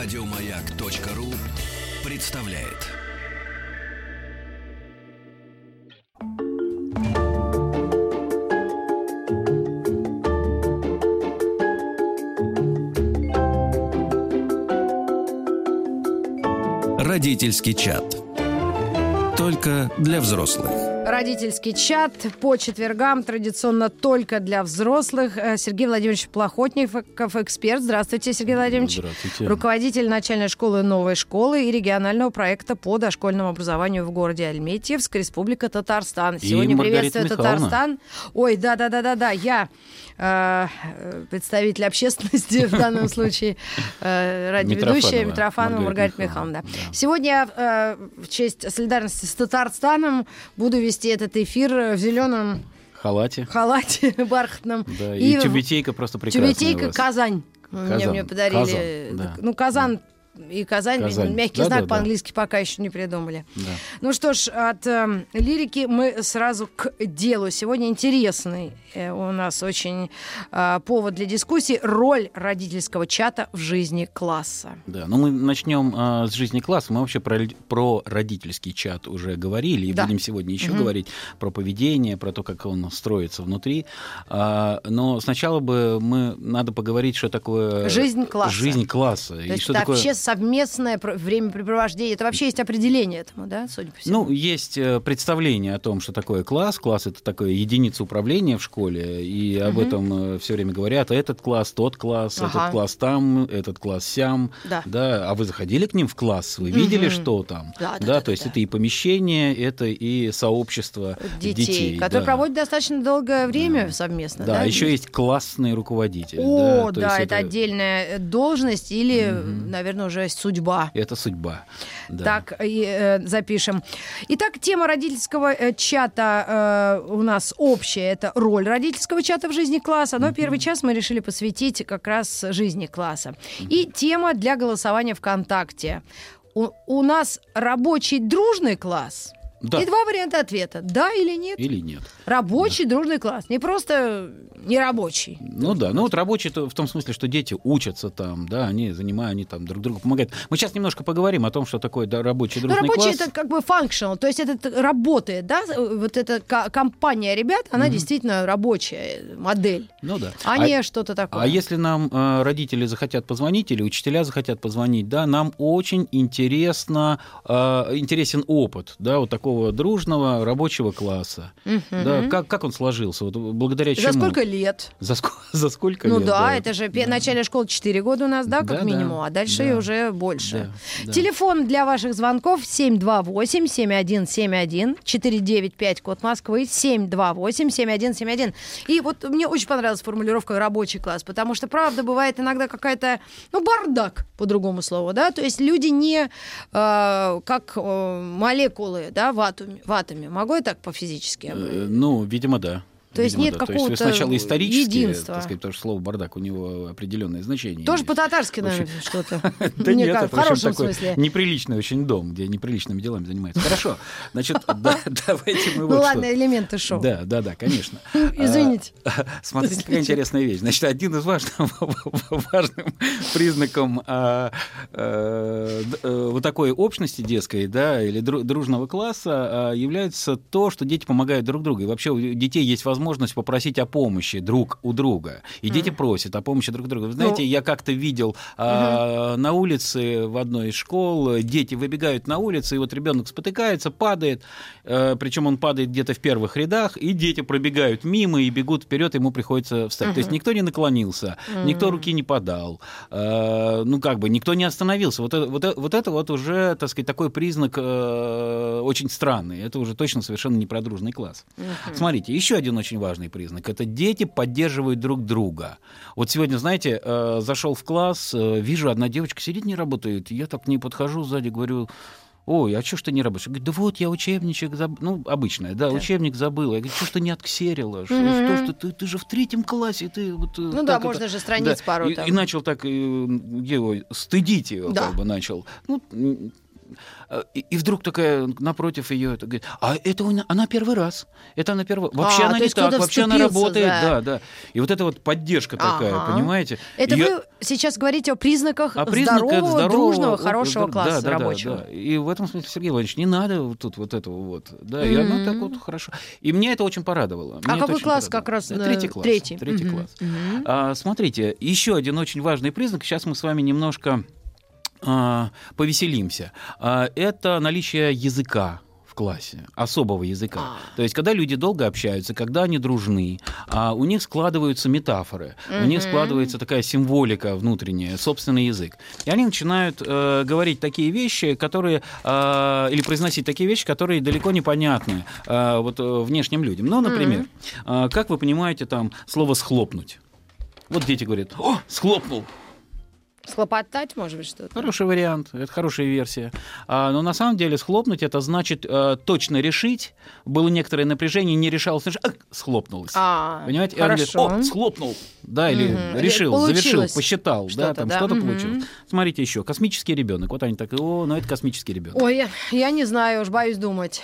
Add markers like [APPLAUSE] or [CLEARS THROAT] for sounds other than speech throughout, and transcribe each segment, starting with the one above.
Радиомаяк.ру представляет. Родительский чат. Только для взрослых. Родительский чат по четвергам традиционно только для взрослых. Э, Сергей Владимирович Плохотников, эксперт. Здравствуйте, Сергей Владимирович. Здравствуйте. Руководитель начальной школы «Новой школы» и регионального проекта по дошкольному образованию в городе Альметьевск, Республика Татарстан. Сегодня Маргарита приветствую Михайловна. Татарстан. Ой, да-да-да-да-да, я э, представитель общественности в данном [LAUGHS] случае, э, радиоведущая Митрофанова Маргарита Михайловна. Сегодня э, в честь солидарности с Татарстаном буду вести этот эфир в зеленом Халате. халате [LAUGHS] бархатном. Да, и, в- тюбетейка просто прекрасная Тюбетейка. Казань. Мне, Казан. мне подарили. Казан, да. Ну, Казан и Казань, Казань. мягкий Да, знак да, да. по-английски пока еще не придумали. Да. Ну что ж, от э, лирики мы сразу к делу. Сегодня интересный э, у нас очень э, повод для дискуссии роль родительского чата в жизни класса. Да, ну мы начнем а, с жизни класса. Мы вообще про, про родительский чат уже говорили, и Да. будем сегодня еще Мгм. говорить про поведение, про то, как он строится внутри. А, но сначала бы мы надо поговорить, что такое Жизнь класса. Жизнь класса. То и что такое... вообще совместное пр- времяпрепровождение. Это вообще есть определение этому, да, судя по всему? Ну, есть э, представление о том, что такое класс. Класс это такое единица управления в школе, и об Мгм. этом все время говорят. Этот класс, тот класс, Ага. этот класс там, этот класс сям. Да. Да, а вы заходили к ним в класс, вы видели, Мгм. что там? Да, да, да, то есть да. это и помещение, это и сообщество детей, детей. которые да. проводят достаточно долгое время совместно. Да, Да, еще есть классный руководитель. О, то да, есть это, отдельная э, должность или, Мгм. наверное, уже судьба. Это судьба. Да. Так, и, э, запишем. Итак, тема родительского э, чата э, у нас общая. Это роль родительского чата в жизни класса. Но первый час мы решили посвятить как раз жизни класса. И тема для голосования ВКонтакте. У, у нас рабочий дружный класс. Да. И два варианта ответа. Да или нет? Или нет. Рабочий дружный класс. Не просто нерабочий. Ну да, ну вот рабочие то в том смысле, что дети учатся там, да, они занимают, они там друг другу помогают. Мы сейчас немножко поговорим о том, что такое да, рабочий Ну, дружный рабочий класс. это как бы functional, то есть это работает, да? Вот эта ко- компания ребят, она действительно рабочая модель, Ну да. а, не что-то такое. А если нам э, родители захотят позвонить или учителя захотят позвонить, да, нам очень интересно, э, интересен опыт, да, вот такого дружного рабочего класса. Мгм. Да, как, как он сложился, вот благодаря За чему? сколько лет? За, ско- [LAUGHS] за сколько ну лет? да, это же пе- начальная школа 4 года у нас, да, как Да, да, минимум, а дальше да. уже больше. Да, да. Телефон для ваших звонков 728-7171, 495, код Москвы, 728-7171. И вот мне очень понравилась формулировка «рабочий класс», потому что, правда, бывает иногда какая-то, ну, бардак, по другому слову, да, то есть люди не э, как э, молекулы, да, в атоме, в атоме. Могу я так по-физически? Э, Ну, видимо, да. То есть Видимо, нет да. То есть какого-то сначала исторически, единства. так сказать, потому что слово бардак у него определенное значение. Тоже имеет. по-татарски, общем, наверное, что-то. [LAUGHS] Да нет, это, в хорошем смысле. неприличный очень дом, где неприличными делами занимаются. Хорошо, значит, [LAUGHS] да, давайте мы Ну вот ладно, что. элементы шоу. Да, да, да, конечно. [LAUGHS] Извините. А, Смотрите, какая интересная вещь. Значит, один из важных, важным признаком а, э, вот такой общности детской, да, или дру- дружного класса а, является то, что дети помогают друг другу. И вообще у детей есть возможность попросить о помощи друг у друга. И дети просят о помощи друг друга. Вы знаете, Ну. я как-то видел а, на улице в одной из школ, э, дети выбегают на улицу, и вот ребенок спотыкается, падает, причем он падает где-то в первых рядах, и дети пробегают мимо и бегут вперед, ему приходится встать. То есть никто не наклонился, никто руки не подал, э, ну как бы никто не остановился. Вот это вот, это- вот это вот уже, так сказать, такой признак э, очень странный. Это уже точно совершенно не про дружный класс. Смотрите, еще один очень важный признак. Это дети поддерживают друг друга. Вот сегодня, знаете, э, зашел в класс, э, вижу, одна девочка сидит, не работает. Я так к ней подхожу сзади, говорю, ой, а что ж ты не работаешь? Говорит, да вот я учебничек забыл. Ну, обычное, да, учебник забыл. Я говорю, что ж ты не отксерила? Что, Мгм. что, что ты, ты же в третьем классе, ты вот... Ну да, можно же страниц пару и, там. и начал так э, его стыдить ее, Да. как бы начал. Ну, э, и, и вдруг такая напротив ее говорит, а это у- она первый раз. Это она первый Вообще А, она не так, вообще она работает. за- Да, да. И вот эта вот поддержка такая, Ага. понимаете? Это Её- вы сейчас говорите о признаках а признак это здорового, здорового, дружного, хорошего да, класса да, да, рабочего. да. И в этом смысле, Сергей Владимирович, не надо тут вот этого вот. Да, и оно так вот хорошо. И мне это очень порадовало. А это какой класс порадовало. как раз? Да, Третий класс. Третий. Третий Мгм, класс. мгм. А, смотрите, еще один очень важный признак. Сейчас мы с вами немножко повеселимся. А, это наличие языка в классе, особого языка. А. То есть, когда люди долго общаются, когда они дружны, а, у них складываются метафоры, у них складывается такая символика внутренняя, собственный язык. И они начинают э, говорить такие вещи, которые, э, или произносить такие вещи, которые далеко непонятны э, вот, э, внешним людям. Ну, например, э, как вы понимаете там слово «схлопнуть»? Вот дети говорят, о, схлопнул. Схлопотать, может быть, что-то? Хороший вариант, это хорошая версия. А, но на самом деле схлопнуть это значит э, точно решить. Было некоторое напряжение, не решалось, ах, схлопнулось. А, Понимаете? И он говорит, хорошо. О, схлопнул. Да, или Мгм. решил, Получилось завершил, посчитал, да, что-то, там да. что-то Мгм. получилось. Смотрите еще, космический ребенок. Вот они так, о, ну это космический ребенок. Ой, я, я не знаю, уж боюсь думать.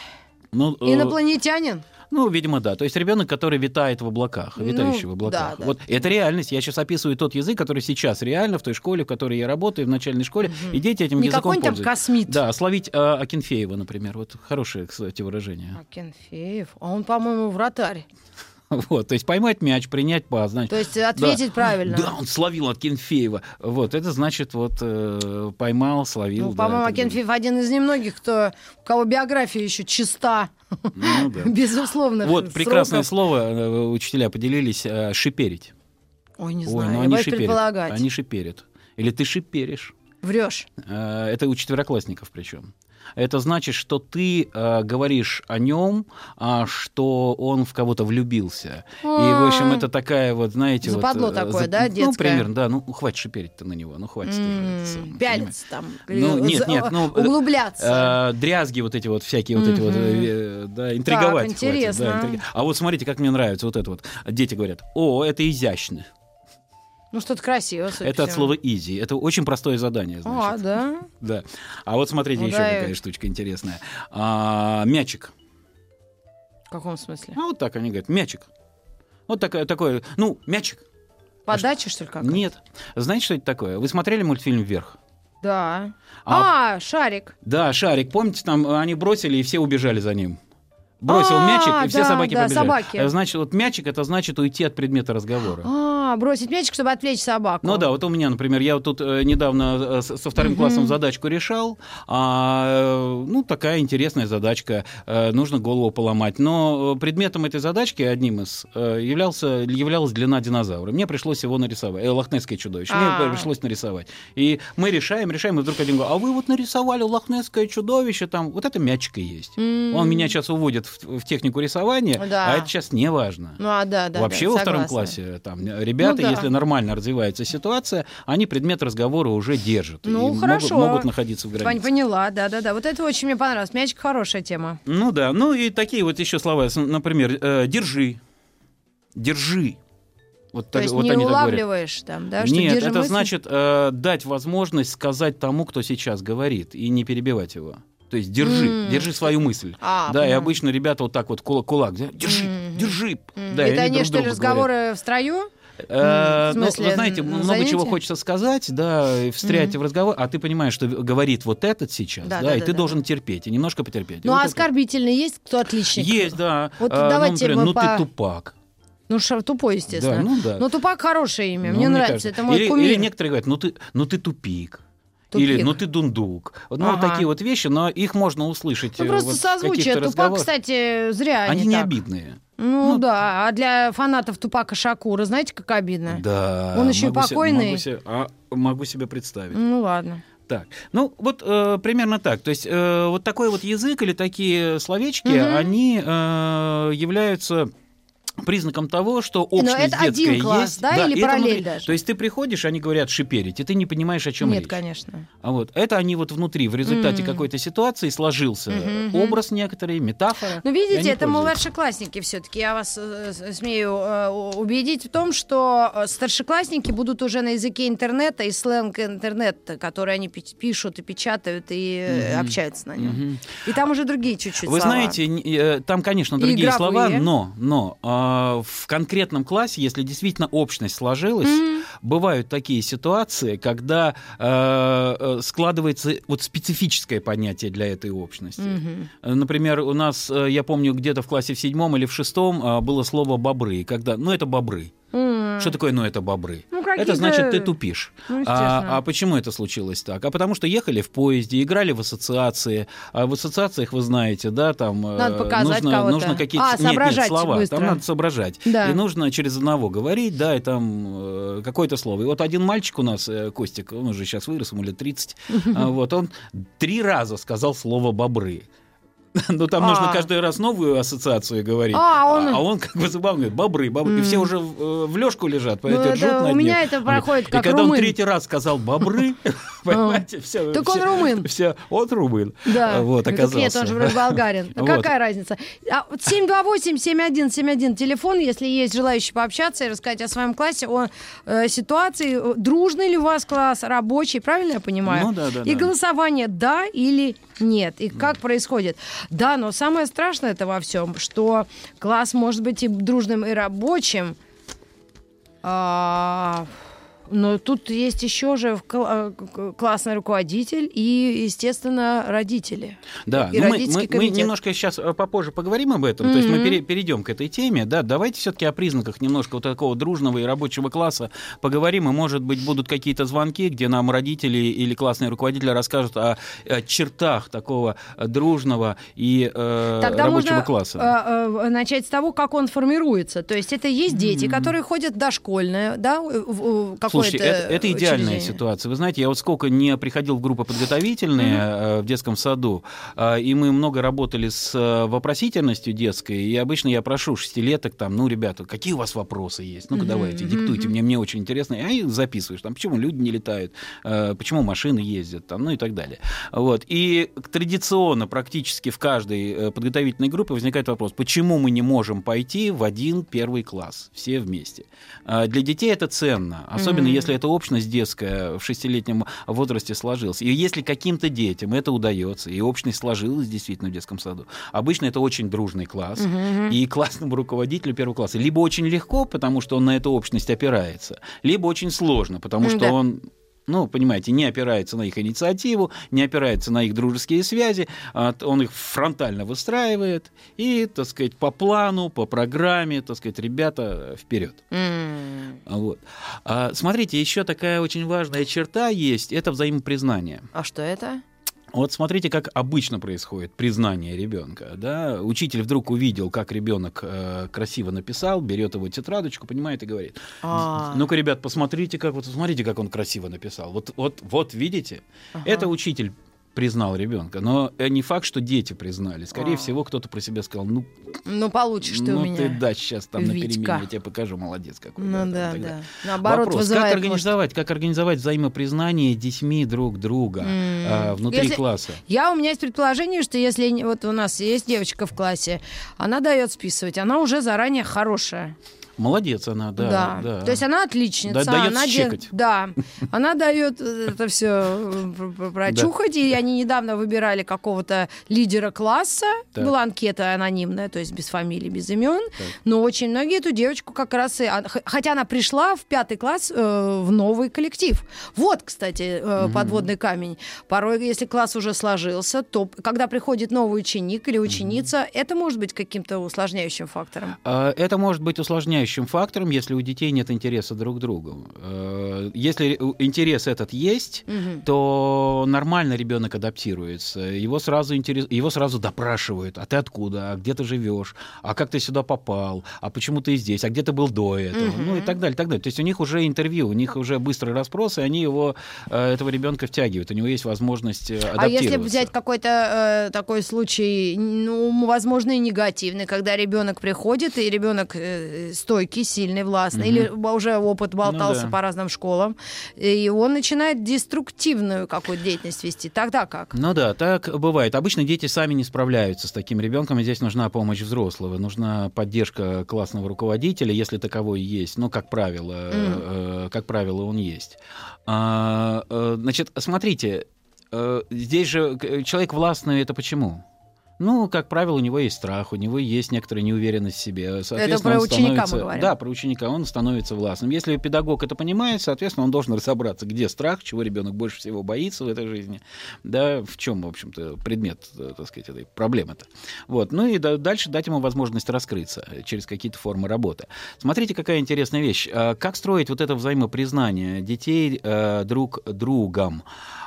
Ну, э, Инопланетянин? Ну, видимо, да. То есть ребенок, который витает в облаках, Ну, витающий в облаках. да, да. Вот это реальность. Я сейчас описываю тот язык, который сейчас реально в той школе, в которой я работаю, в начальной школе, и дети этим Не языком какой-нибудь там пользуются. космит. Да, словить э, Акинфеева, например. Вот хорошее, кстати, выражение. Акинфеев. А он, по-моему, вратарь. [LAUGHS] Вот, то есть поймать мяч, принять пас, значит. То есть ответить правильно. Да, он словил Акинфеева. Вот, это значит, вот э, поймал, словил. Ну, да, по-моему. Акинфеев один из немногих, кто, у кого биография еще чиста. Ну, да. [LAUGHS] Безусловно. Вот прекрасное сроков. слово, э, учителя поделились, э, шиперить. Ой, не Ой, знаю, ну я они шиперят. предполагать. Они шиперят. Или ты шиперишь. Врешь. Э, Это у четвероклассников причем. Это значит, что ты э, говоришь о нем, а, что он в кого-то влюбился. И, в общем, это такая вот, знаете... вот, Западло э, такое, за- да, Ну, детское? примерно, да. Ну, хватит шиперить-то на него, ну, хватит. уже? Пялиться там. Ну, э, нет, за- нет, ну, Углубляться. Э, дрязги вот эти вот всякие вот эти вот, э, да, интриговать. интересно. да, А вот смотрите, как мне нравится вот это вот. Дети говорят, о, это изящно. Ну, что-то красиво, Это от слова easy. Это очень простое задание, всему. А, значит. да? Да. А вот смотрите, Ну еще да, какая и- штучка интересная. А, мячик. В каком смысле? А вот так они говорят, мячик. Вот такое, такое, ну, мячик. Подача, что ли, как? Нет. Знаете, что это такое? Вы смотрели мультфильм «Вверх»? Да. А- А, шарик. Да, шарик. Помните, там э, они бросили, и все убежали за ним? Бросил А, мячик, и все да, собаки да, побежали. собаки. Значит, вот мячик это значит уйти от предмета разговора. А, бросить мячик, чтобы отвлечь собаку. Ну да, вот у меня, например, я вот тут э, недавно э, со вторым классом задачку решал. А, э, ну, такая интересная задачка. нужно голову поломать. Но предметом этой задачки, одним из, являлся, являлась длина динозавра. Мне пришлось его нарисовать. Э, лохнесское чудовище. А. Мне пришлось нарисовать. И мы решаем, решаем, и вдруг один говорит, а вы вот нарисовали лохнесское чудовище, там, вот это мячик и есть. М. Он меня сейчас уводит в, в технику рисования, Да. а это сейчас не важно. Ну, а, да, да. Вообще да, во втором классе там ребята, Ну да. если нормально развивается ситуация, они предмет разговора уже держат. Ну, и могут- хорошо. Могут, находиться в границе. Поняла, да, да, да. Вот это очень мне понравилось. Мячик хорошая тема. Ну да, ну и такие вот еще слова, например, э, держи, держи. Вот То так- есть вот не они говорят. улавливаешь там, да? что Нет, это мысль. значит э, дать возможность сказать тому, кто сейчас говорит, и не перебивать его. То есть держи, М. держи свою мысль. А, да, и поняла. обычно ребята вот так вот кулак, кулак держи, Мгм. держи. М. Да, и это они, что ли, разговоры в строю? Э, ну, вы знаете, на много чего занятии? хочется сказать, да, и встрять Мгм. в разговор, а ты понимаешь, что говорит вот этот сейчас, Да, да, да, и да, ты да, должен терпеть, и немножко потерпеть. Ну, вот а оскорбительный есть кто отличник? Есть, да. Вот А, давайте ну, например, мы ну по- ты тупак. Ну, ша- тупой, естественно. Да, ну да. Ну, тупак хорошее имя. Ну, мне, нравится. кажется. Это мой или, кумир. или некоторые говорят, ну ты, ну ты тупик. Тупик. Или ну ты дундук. Вот, Ну, вот Ага. такие вот вещи, но их можно услышать. Ну, э, просто вот в созвучие. Тупак, разговорах. кстати, зря Они не не так. обидные. Ну, Ну, да, а для фанатов Тупака Шакура, знаете, как обидно? Да. Он еще и могу се- покойный. могу се- а, могу себе представить. Ну, ладно. Так, ну вот э, примерно так. То есть э, вот такой вот язык или такие словечки, Мгм. они э, являются признаком того, что общность это детская один класс, есть. да, или это параллель внутри. даже? То есть ты приходишь, они говорят шиперить, и ты не понимаешь, о чем Нет, речь. конечно. А вот это они вот внутри, в результате Мгм. какой-то ситуации сложился мгм. образ некоторый, метафора. Ну, видите, это младшеклассники все-таки. Я вас э, с- смею э, убедить в том, что э, старшеклассники будут уже на языке интернета и сленг интернета, который они пи- пишут и печатают и э, Мгм. общаются на нем. Мгм. И там уже другие чуть-чуть Вы слова. знаете, э, там, конечно, другие слова, но, но а, в конкретном классе, если действительно общность сложилась, Мгм. бывают такие ситуации, когда э, э, складывается вот специфическое понятие для этой общности. Э, Например, у нас, э, я помню, где-то в классе в седьмом или в шестом а, было слово «бобры», когда, ну, это бобры. М. Что такое, ну, это бобры? Ну, Это значит, ты тупишь. Ну, а, а почему это случилось так? А потому что ехали в поезде, играли в ассоциации. А в ассоциациях, вы знаете, да, там э, Надо нужно, кого-то. нужно какие-то А, нет, нет, слова. быстро. Там надо соображать. Да. И нужно через одного говорить, да, и там э, какое-то слово. И вот один мальчик у нас, э, Костик, он уже сейчас вырос, ему лет 30, [LAUGHS] а, вот он три раза сказал слово «бобры». [LAUGHS] Ну, там А. нужно каждый раз новую ассоциацию говорить. А, он- а он как бы забавно говорит, бобры, бобры. И все уже в, э, в лёжку лежат, Ну, понимаете, это ржут над у меня ним. это проходит как И когда румын. он третий раз сказал бобры, [LAUGHS] [LAUGHS] понимаете, все. Так он румын. Все, он румын. Да. Вот, Так оказался. Нет, он же вроде болгарин. Ну, Вот. Какая разница? А, вот 728-7171 телефон, если есть желающие пообщаться и рассказать о своем классе, о э, ситуации. Э, Дружный ли у вас класс, рабочий, правильно я понимаю? Ну, да, да, И голосование да или нет. И как происходит. Да, но самое страшное это во всем, что класс может быть и дружным, и рабочим. А, но тут есть еще же в э, классный руководитель и, естественно, родители. Да, И ну мы, мы- мы немножко сейчас попозже поговорим об этом, то есть мы пере- перейдем к этой теме, да, давайте все-таки о признаках немножко вот такого дружного и рабочего класса поговорим, и, может быть, будут какие-то звонки, где нам родители или классные руководители расскажут о, о чертах такого э, дружного и э, Тогда рабочего можно класса. э, э, начать с того, как он формируется. То есть это есть дети, которые ходят дошкольное, да, в- в- какое-то Слушайте, это, это идеальная учреждение. ситуация. Вы знаете, я вот сколько не приходил в группы подготовительные э, в детском саду, э, и мы много работали с э, вопросительностью детской, и обычно я прошу шестилеток, там, ну, ребята, какие у вас вопросы есть? Ну-ка, давайте, диктуйте, мне, мне очень интересно. И записываешь, там, почему люди не летают, почему машины ездят, там, ну и так далее. Вот. И традиционно практически в каждой подготовительной группе возникает вопрос, почему мы не можем пойти в один первый класс все вместе? А Для детей это ценно, особенно Мгм. если эта общность детская в шестилетнем возрасте сложилась. И если каким-то детям это удается, и общность сложилась действительно в детском саду, обычно это очень дружный класс, Мгм. и классному руководителю первого класса либо очень легко, потому что он на эту общность опирается, либо очень сложно, потому что Да. он ну, понимаете, не опирается на их инициативу, не опирается на их дружеские связи, а, он их фронтально выстраивает, и, так сказать, по плану, по программе, так сказать, ребята вперед. М. Вот. А, смотрите, еще такая очень важная черта есть, это взаимопризнание. А что это? Вот смотрите, как обычно происходит признание ребенка. Да? Учитель вдруг увидел, как ребенок э, красиво написал, берет его тетрадочку, понимает и говорит: А. Ну-ка, ребят, посмотрите, как вот смотрите, как он красиво написал. Вот, вот, вот видите, Ага. это учитель признал ребенка, но э, не факт, что дети признали. Скорее А. всего, кто-то про себя сказал: Ну, Ну, получишь ты ну у меня. ты да, сейчас там на Витька. перемене я тебе покажу, молодец какой. Ну там, да, да. далее. Наоборот, Вопрос, вызывает, как может, организовать, как организовать взаимопризнание детьми друг друга М. а, внутри Если- класса? Я у меня есть предположение, что если вот у нас есть девочка в классе, она дает списывать, она уже заранее хорошая. Молодец она, да. да. То есть она отличница. Да, даёт она щекоть. Да. Она дает э, это все прочухать. И они недавно выбирали какого-то лидера класса. Так. Была анкета анонимная, то есть без фамилии, без имен. Так. Но очень многие эту девочку как раз и... Хотя она пришла в пятый класс э, в новый коллектив. Вот, кстати, э, подводный камень. Порой, если класс уже сложился, то когда приходит новый ученик или ученица, это может быть каким-то усложняющим фактором. А, Это может быть усложняющим фактором, если у детей нет интереса друг к другу. Э, если интерес этот есть, Мгм. то нормально ребенок адаптируется. Его сразу, интерес... его сразу допрашивают. А ты откуда? А где ты живешь? А как ты сюда попал? А почему ты здесь? А где ты был до этого? Мгм. Ну и так далее, так далее. То есть у них уже интервью, у них уже быстрые расспросы, они его, э, этого ребенка втягивают. У него есть возможность э, А если адаптироваться. взять какой-то э, такой случай, ну, возможно, и негативный, когда ребенок приходит, и ребенок э, стойкий, сильный, властный, Мгм. или уже опыт болтался да. по разным школам, и он начинает деструктивную какую-то деятельность вести. Тогда как? Ну да, так бывает. Обычно дети сами не справляются с таким ребенком, и здесь нужна помощь взрослого, нужна поддержка классного руководителя, если таковой есть. Ну, как правило, э, как правило, он есть. А, э, значит, смотрите, э, здесь же э, человек властный, это почему? Ну, как правило, у него есть страх, у него есть некоторая неуверенность в себе. Соответственно, про ученика мы говорим. Да, про ученика. Он становится властным. Если педагог это понимает, соответственно, он должен разобраться, где страх, чего ребенок больше всего боится в этой жизни, да, в чем, в общем-то, предмет, э, так сказать, этой проблемы-то. Вот. Ну и да- дальше дать ему возможность раскрыться э, через какие-то формы работы. Смотрите, какая интересная вещь. А Как строить вот это взаимопризнание детей э, друг другом?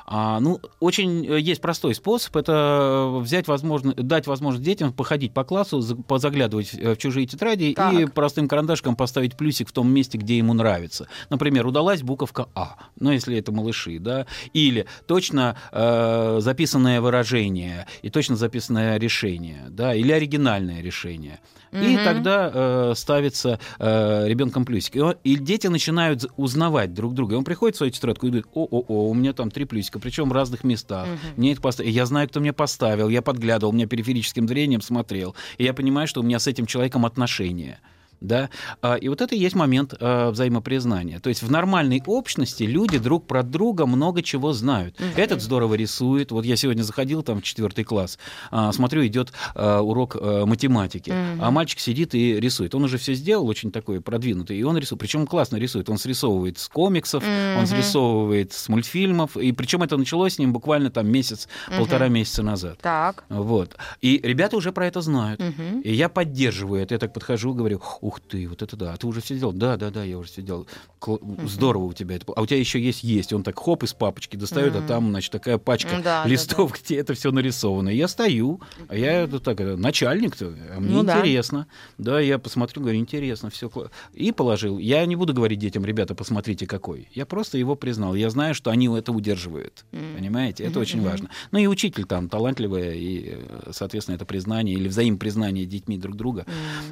А, ну, очень э, есть простой способ. Это взять возможность, дать возможность детям походить по классу, за- позаглядывать э, в чужие тетради и Так. простым карандашком поставить плюсик в том месте, где ему нравится. Например, удалась буковка А, ну, если это малыши, да, или точно э, записанное выражение и точно записанное решение, да, или оригинальное решение. И Мгм. тогда э, ставится э, ребенком плюсик. И, он- и дети начинают узнавать друг друга. И он приходит в свою тетрадку и говорит, о-о-о, у меня там три плюсика, причем в разных местах. Мне это поставили. Я знаю, кто мне поставил, я подглядывал, у меня периферическим зрением смотрел. И я понимаю, что у меня с этим человеком отношения. Да? А, И вот это и есть момент а, взаимопризнания. То есть в нормальной общности люди друг про друга много чего знают. Этот здорово рисует. Вот я сегодня заходил там в четвертый класс, а, смотрю, идет урок математики, а мальчик сидит и рисует. Он уже все сделал, очень такой продвинутый, и он рисует. Причем классно рисует. Он срисовывает с комиксов, он срисовывает с мультфильмов. И причем это началось с ним буквально там месяц, полтора месяца назад. Так. Вот. И ребята уже про это знают. Мгм. И я поддерживаю это. Я так подхожу, говорю, ух ты, вот это да. А ты уже все сделал? Да, да, да, я уже все сделал. Кл- Здорово у тебя это. А у тебя еще есть есть. Он так хоп из папочки достает, а там, значит, такая пачка Да, да, листов, где это все нарисовано. И я стою, а я ну, так, э, начальник-то, а мне Ну да. интересно. Да. я посмотрю, говорю, интересно, все. И положил. Я не буду говорить детям, ребята, посмотрите, какой. Я просто его признал. Я знаю, что они это удерживают. Понимаете? Это очень важно. Ну и учитель там талантливая, и, э, соответственно, это признание или взаимопризнание детьми друг друга.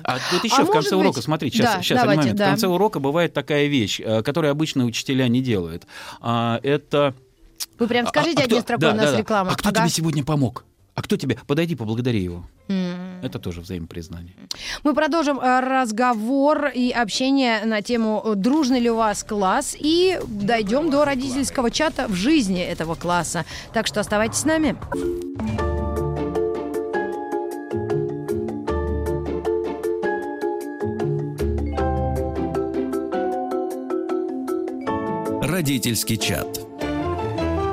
А тут еще А в конце урока, смотри, сейчас, Да, сейчас, давайте, момент. да. В конце урока бывает такая вещь, э, которую обычно учителя не делают. А, Это... Вы прям скажите а- а кто- строкой, да, у нас да, да. реклама. А кто Ага. тебе сегодня помог? А кто тебе? Подойди, поблагодари его. М. Это тоже взаимопризнание. Мы продолжим э, разговор и общение на тему э, «Дружный ли у вас класс?» и дойдем до родительского чата в жизни этого класса. Так что оставайтесь с нами. Родительский чат.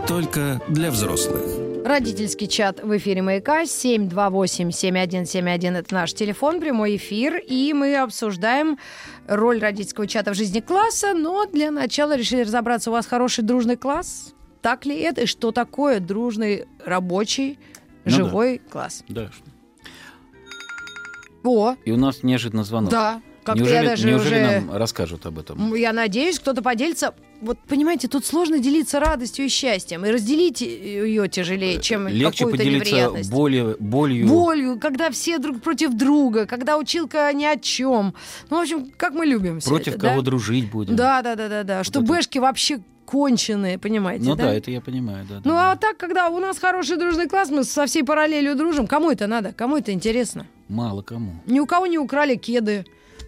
Только для взрослых. Родительский чат в эфире «Маяка» 728-7171 – это наш телефон, прямой эфир, и мы обсуждаем роль родительского чата в жизни класса, но для начала решили разобраться, у вас хороший дружный класс? Так ли это? И что такое дружный, рабочий, Ну да. живой класс? Да. О, И у нас неожиданно звонок. да. Как-то неужели я даже неужели уже... нам расскажут об этом? Я надеюсь, кто-то поделится. Вот понимаете, тут сложно делиться радостью и счастьем. И разделить ее тяжелее, чем Легче какую-то поделиться болью, болью. болью, когда все друг против друга, когда училка ни о чем. Ну, в общем, как мы любим Против это, кого да? дружить будем. Да, да, да, да, да. Что это- бэшки вообще конченые, понимаете, Ну да? да, это я понимаю. Да, да, Ну, да. а так, когда у нас хороший дружный класс, мы со всей параллелью дружим, кому это надо? Кому это интересно? Мало кому. Ни у кого не украли кеды,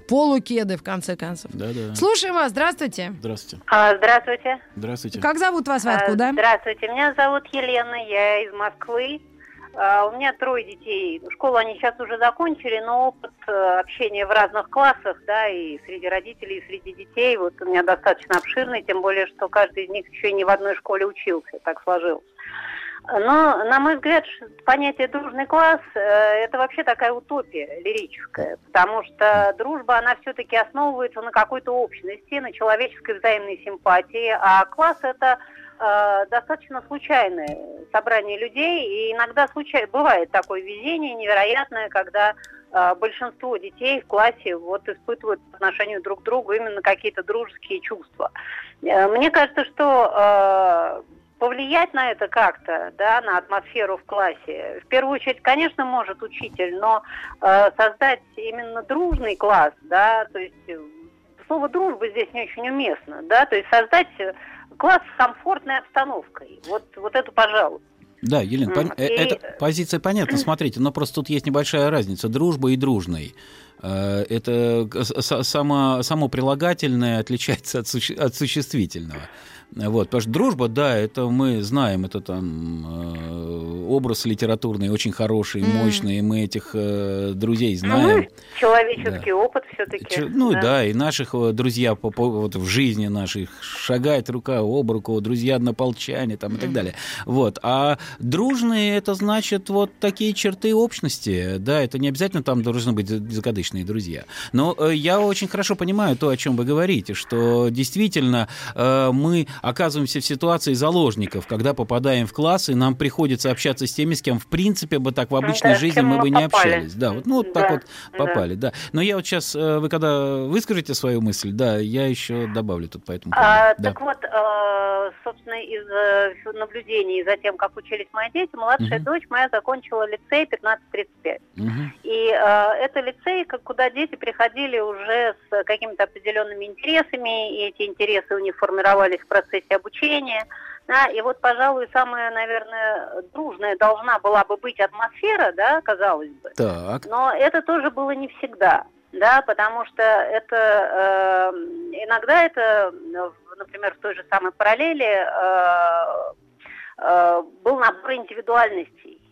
полукеды, в конце концов. Да-да. Слушаем вас, здравствуйте. Здравствуйте. А, Здравствуйте. Здравствуйте. Как зовут вас, вы А, откуда? Здравствуйте. Меня зовут Елена, я из Москвы. А, У меня трое детей. Школу они сейчас уже закончили, но опыт э, общения в разных классах, да, и среди родителей, и среди детей, вот у меня достаточно обширный, тем более, что каждый из них еще и не в одной школе учился, так сложилось. Но, на мой взгляд, понятие «дружный класс» э, – это вообще такая утопия лирическая, потому что дружба, она все-таки основывается на какой-то общности, на человеческой взаимной симпатии, а класс – это э, достаточно случайное собрание людей, и иногда случай... бывает такое везение невероятное, когда э, большинство детей в классе вот испытывают по отношению друг к другу именно какие-то дружеские чувства. Э, мне кажется, что повлиять на это как-то, да, на атмосферу в классе. В первую очередь, конечно, может учитель, но э, создать именно дружный класс, да, то есть э, слово дружба здесь не очень уместно, да, то есть создать класс с комфортной обстановкой. Вот, вот это, пожалуй. Да, Елена, mm. пон... и... эта позиция понятна. [CLEARS THROAT] Смотрите, но просто тут есть небольшая разница. Дружба и дружный. Э, это само, само прилагательное отличается от, суще... от существительного. Вот, потому что дружба, да, это мы знаем, это там э, образ литературный очень хороший, mm. мощный, мы этих э, друзей ну, знаем. Ну, человеческий да. опыт все-таки. Ч- ну да. да, и наших э, друзья по, по, вот, в жизни наших шагает рука об руку, друзья однополчане там и так далее. Вот, а дружные это значит вот такие черты общности, да, это не обязательно там должны быть закадычные друзья. Но э, я очень хорошо понимаю то, о чем вы говорите, что действительно э, мы оказываемся в ситуации заложников, когда попадаем в класс, и нам приходится общаться с теми, с кем, в принципе, бы так в обычной да, жизни мы бы попали. не общались. Да, вот, ну, вот да, так вот попали, да. да. Но я вот сейчас, э, вы когда выскажете свою мысль, да, я еще добавлю тут по этому поводу. А, да. Так вот, э, собственно, из э, наблюдений за тем, как учились мои дети, младшая угу. дочь моя закончила лицей 1535. Угу. И это лицей, куда дети приходили уже с какими-то определенными интересами, и эти интересы у них формировались в процессе процессе обучения. Да, и вот, пожалуй, самая, наверное, дружная должна была бы быть атмосфера, да, казалось бы. Так. Но это тоже было не всегда, да, потому что это э, иногда это, например, в той же самой параллели э, э, был набор индивидуальностей.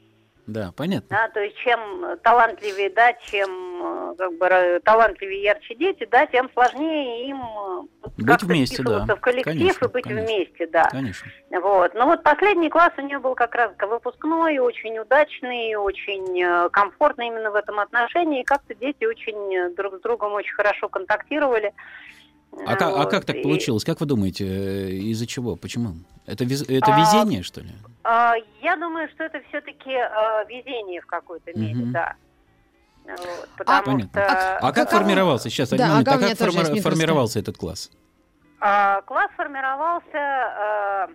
Да, понятно. Да, то есть чем талантливее, да, чем э, как бы талантливее ярче дети, да, тем сложнее им э, быть вместе, да. в коллектив конечно, и быть конечно. вместе, да. Конечно. Вот. Но вот последний класс у нее был как раз выпускной, очень удачный, очень э, комфортный именно в этом отношении. И как-то дети очень друг с другом очень хорошо контактировали. А, вот. как, а как так получилось? Как вы думаете, из-за чего? Почему? Это, это а, везение, что ли? А, я думаю, что это все-таки а, везение в какой-то мере, угу. да. Вот, а, понятно. Что... А, а как формировался сейчас? Да, момент, а как форми- формировался этот класс? А, класс формировался а,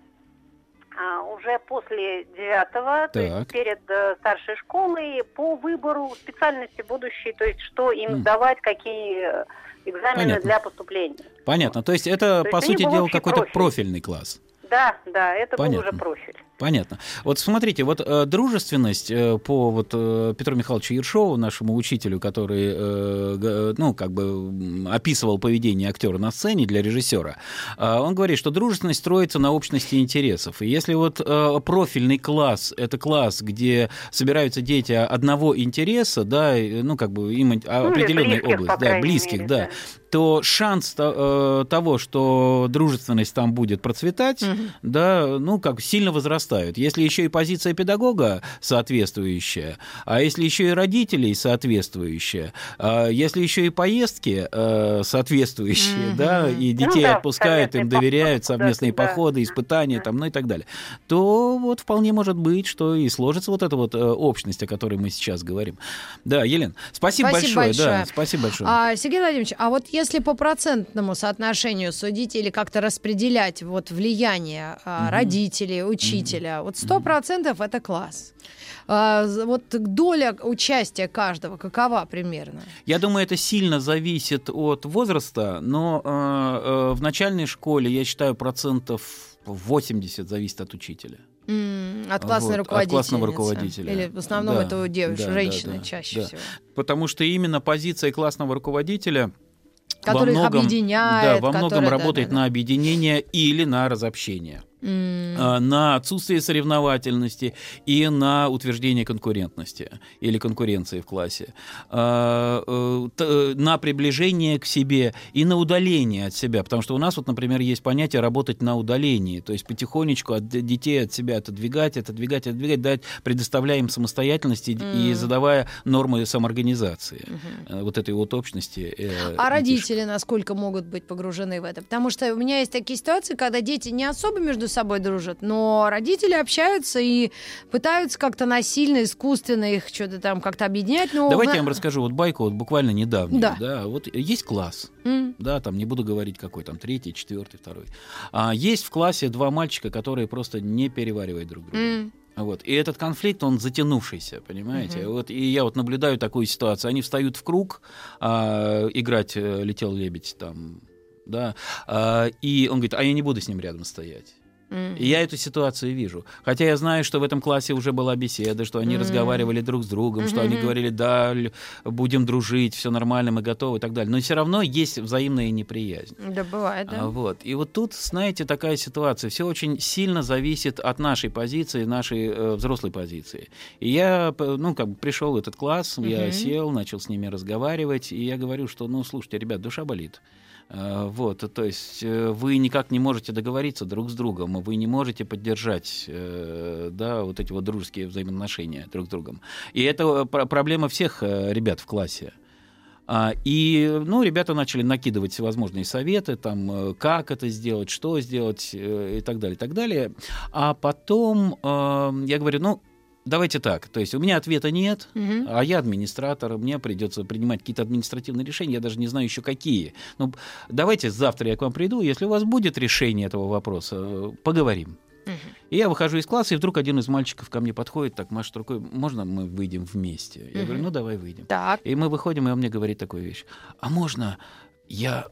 а, уже после девятого, то есть перед а, старшей школой, по выбору специальности будущей, то есть что им mm. сдавать, какие экзамены Понятно. для поступления. Понятно. То есть это, то по сути дела, какой-то профиль. профильный класс. Да, да, это Понятно. был уже профиль. Понятно. Вот смотрите, вот э, дружественность э, по вот э, Петру Михайловичу Ершову, нашему учителю, который, э, ну, как бы описывал поведение актера на сцене для режиссера, э, он говорит, что дружественность строится на общности интересов. И если вот э, профильный класс – это класс, где собираются дети одного интереса, да, ну, как бы им ну, определенная область, да, близких, мере, да, да, то шанс э, того, что дружественность там будет процветать, угу. да, ну, как сильно возрастает возрастают. Если еще и позиция педагога соответствующая, а если еще и родителей соответствующая, а если еще и поездки э, соответствующие, mm-hmm. да, и ну детей ну, да, отпускают, им доверяют совместные да, походы, испытания, да. там, ну и так далее, то вот вполне может быть, что и сложится вот эта вот э, общность, о которой мы сейчас говорим. Да, Елена, спасибо, спасибо большое. большое. Да, спасибо большое. А, Сергей Владимирович, а вот если по процентному соотношению судить или как-то распределять вот влияние mm-hmm. родителей, учителей, учителя. Вот сто процентов это класс. А, вот доля участия каждого какова примерно? Я думаю, это сильно зависит от возраста, но э, э, в начальной школе, я считаю, процентов 80 зависит от учителя. Mm, от классной вот, От классного руководителя. Или в основном да, это девушки, да, женщины да, да, чаще да. всего. Потому что именно позиция классного руководителя который во многом, их объединяет. Да, во многом работает да, да, да. на объединение или на разобщение. А, на отсутствие соревновательности и на утверждение конкурентности или конкуренции в классе, а, э, э, на приближение к себе и на удаление от себя. Потому что у нас, вот, например, есть понятие работать на удалении, то есть потихонечку от детей от себя отодвигать, отодвигать, отодвигать, дать, предоставляя им самостоятельность mm. и задавая нормы самоорганизации mm-hmm. вот этой вот общности. А родители насколько могут быть погружены в это? Потому что у меня есть такие ситуации, когда дети не особо между между собой дружат, но родители общаются и пытаются как-то насильно, искусственно их что-то там как-то объединять. Но Давайте я вам расскажу вот байку вот буквально недавно. Да. да. Вот есть класс, mm. да, там не буду говорить какой, там третий, четвертый, второй. А есть в классе два мальчика, которые просто не переваривают друг друга. Mm. Вот. И этот конфликт, он затянувшийся, понимаете? Uh-huh. Вот, и я вот наблюдаю такую ситуацию. Они встают в круг, а, играть э, «Летел лебедь» там, да, а, и он говорит, а я не буду с ним рядом стоять. Mm-hmm. И я эту ситуацию вижу. Хотя я знаю, что в этом классе уже была беседа, что они mm-hmm. разговаривали друг с другом, mm-hmm. что они говорили, да, будем дружить, все нормально, мы готовы и так далее. Но все равно есть взаимная неприязнь. Да, бывает, да. А, вот. И вот тут, знаете, такая ситуация. Все очень сильно зависит от нашей позиции, нашей э, взрослой позиции. И я, ну, как бы пришел в этот класс, mm-hmm. я сел, начал с ними разговаривать, и я говорю, что, ну, слушайте, ребят, душа болит. Э, вот, то есть э, вы никак не можете договориться друг с другом, вы не можете поддержать э, да, вот эти вот дружеские взаимоотношения друг с другом. И это проблема всех ребят в классе. А, и, ну, ребята начали накидывать всевозможные советы, там, как это сделать, что сделать и так далее, и так далее. А потом я говорю, ну, давайте так, то есть у меня ответа нет, угу. а я администратор, мне придется принимать какие-то административные решения, я даже не знаю еще какие. Ну, давайте завтра я к вам приду, если у вас будет решение этого вопроса, поговорим. Угу. И я выхожу из класса, и вдруг один из мальчиков ко мне подходит, так машет рукой, можно мы выйдем вместе? Я угу. говорю, ну давай выйдем. Так. И мы выходим, и он мне говорит такую вещь. А можно я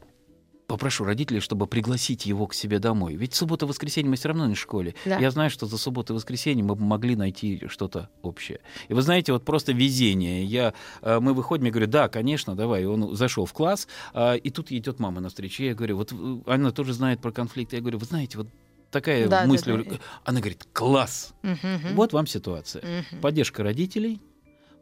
попрошу родителей, чтобы пригласить его к себе домой. Ведь суббота-воскресенье мы все равно не в школе. Да. Я знаю, что за субботу и воскресенье мы могли найти что-то общее. И вы знаете, вот просто везение. Я, э, мы выходим, я говорю, да, конечно, давай. И он зашел в класс, а, и тут идет мама навстречу. Я говорю, вот э, она тоже знает про конфликт. Я говорю, вы знаете, вот такая да, мысль. Да, да. Она говорит, класс. Угу, вот вам ситуация. Угу. Поддержка родителей,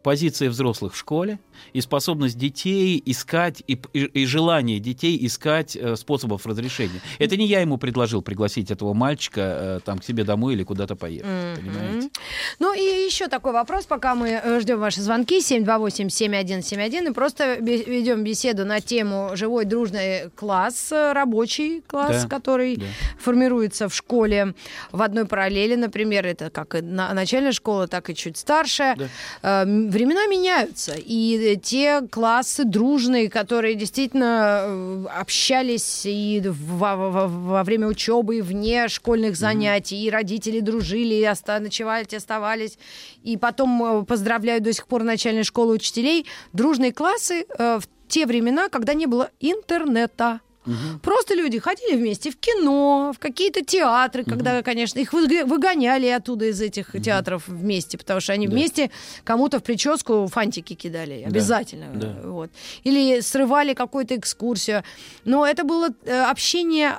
позиция взрослых в школе и способность детей искать и, и, и желание детей искать э, способов разрешения. Это не я ему предложил пригласить этого мальчика э, там к себе домой или куда-то поехать, mm-hmm. понимаете? Ну и еще такой вопрос, пока мы э, ждем ваши звонки 728-7171 и просто ведем беседу на тему живой дружный класс, э, рабочий класс, да, который да. формируется в школе в одной параллели, например, это как и начальная школа, так и чуть старшая. Да э, времена меняются, и те классы дружные, которые действительно э, общались и во, во, во время учебы, и вне школьных занятий, mm-hmm. и родители дружили, и оста- ночевали, оставались, и потом э, поздравляю до сих пор начальной школы учителей, дружные классы э, в те времена, когда не было интернета. Угу. Просто люди ходили вместе в кино, в какие-то театры, угу. когда, конечно, их выгоняли оттуда из этих угу. театров вместе, потому что они да. вместе кому-то в прическу фантики кидали, обязательно. Да. Вот. Или срывали какую-то экскурсию. Но это было э, общение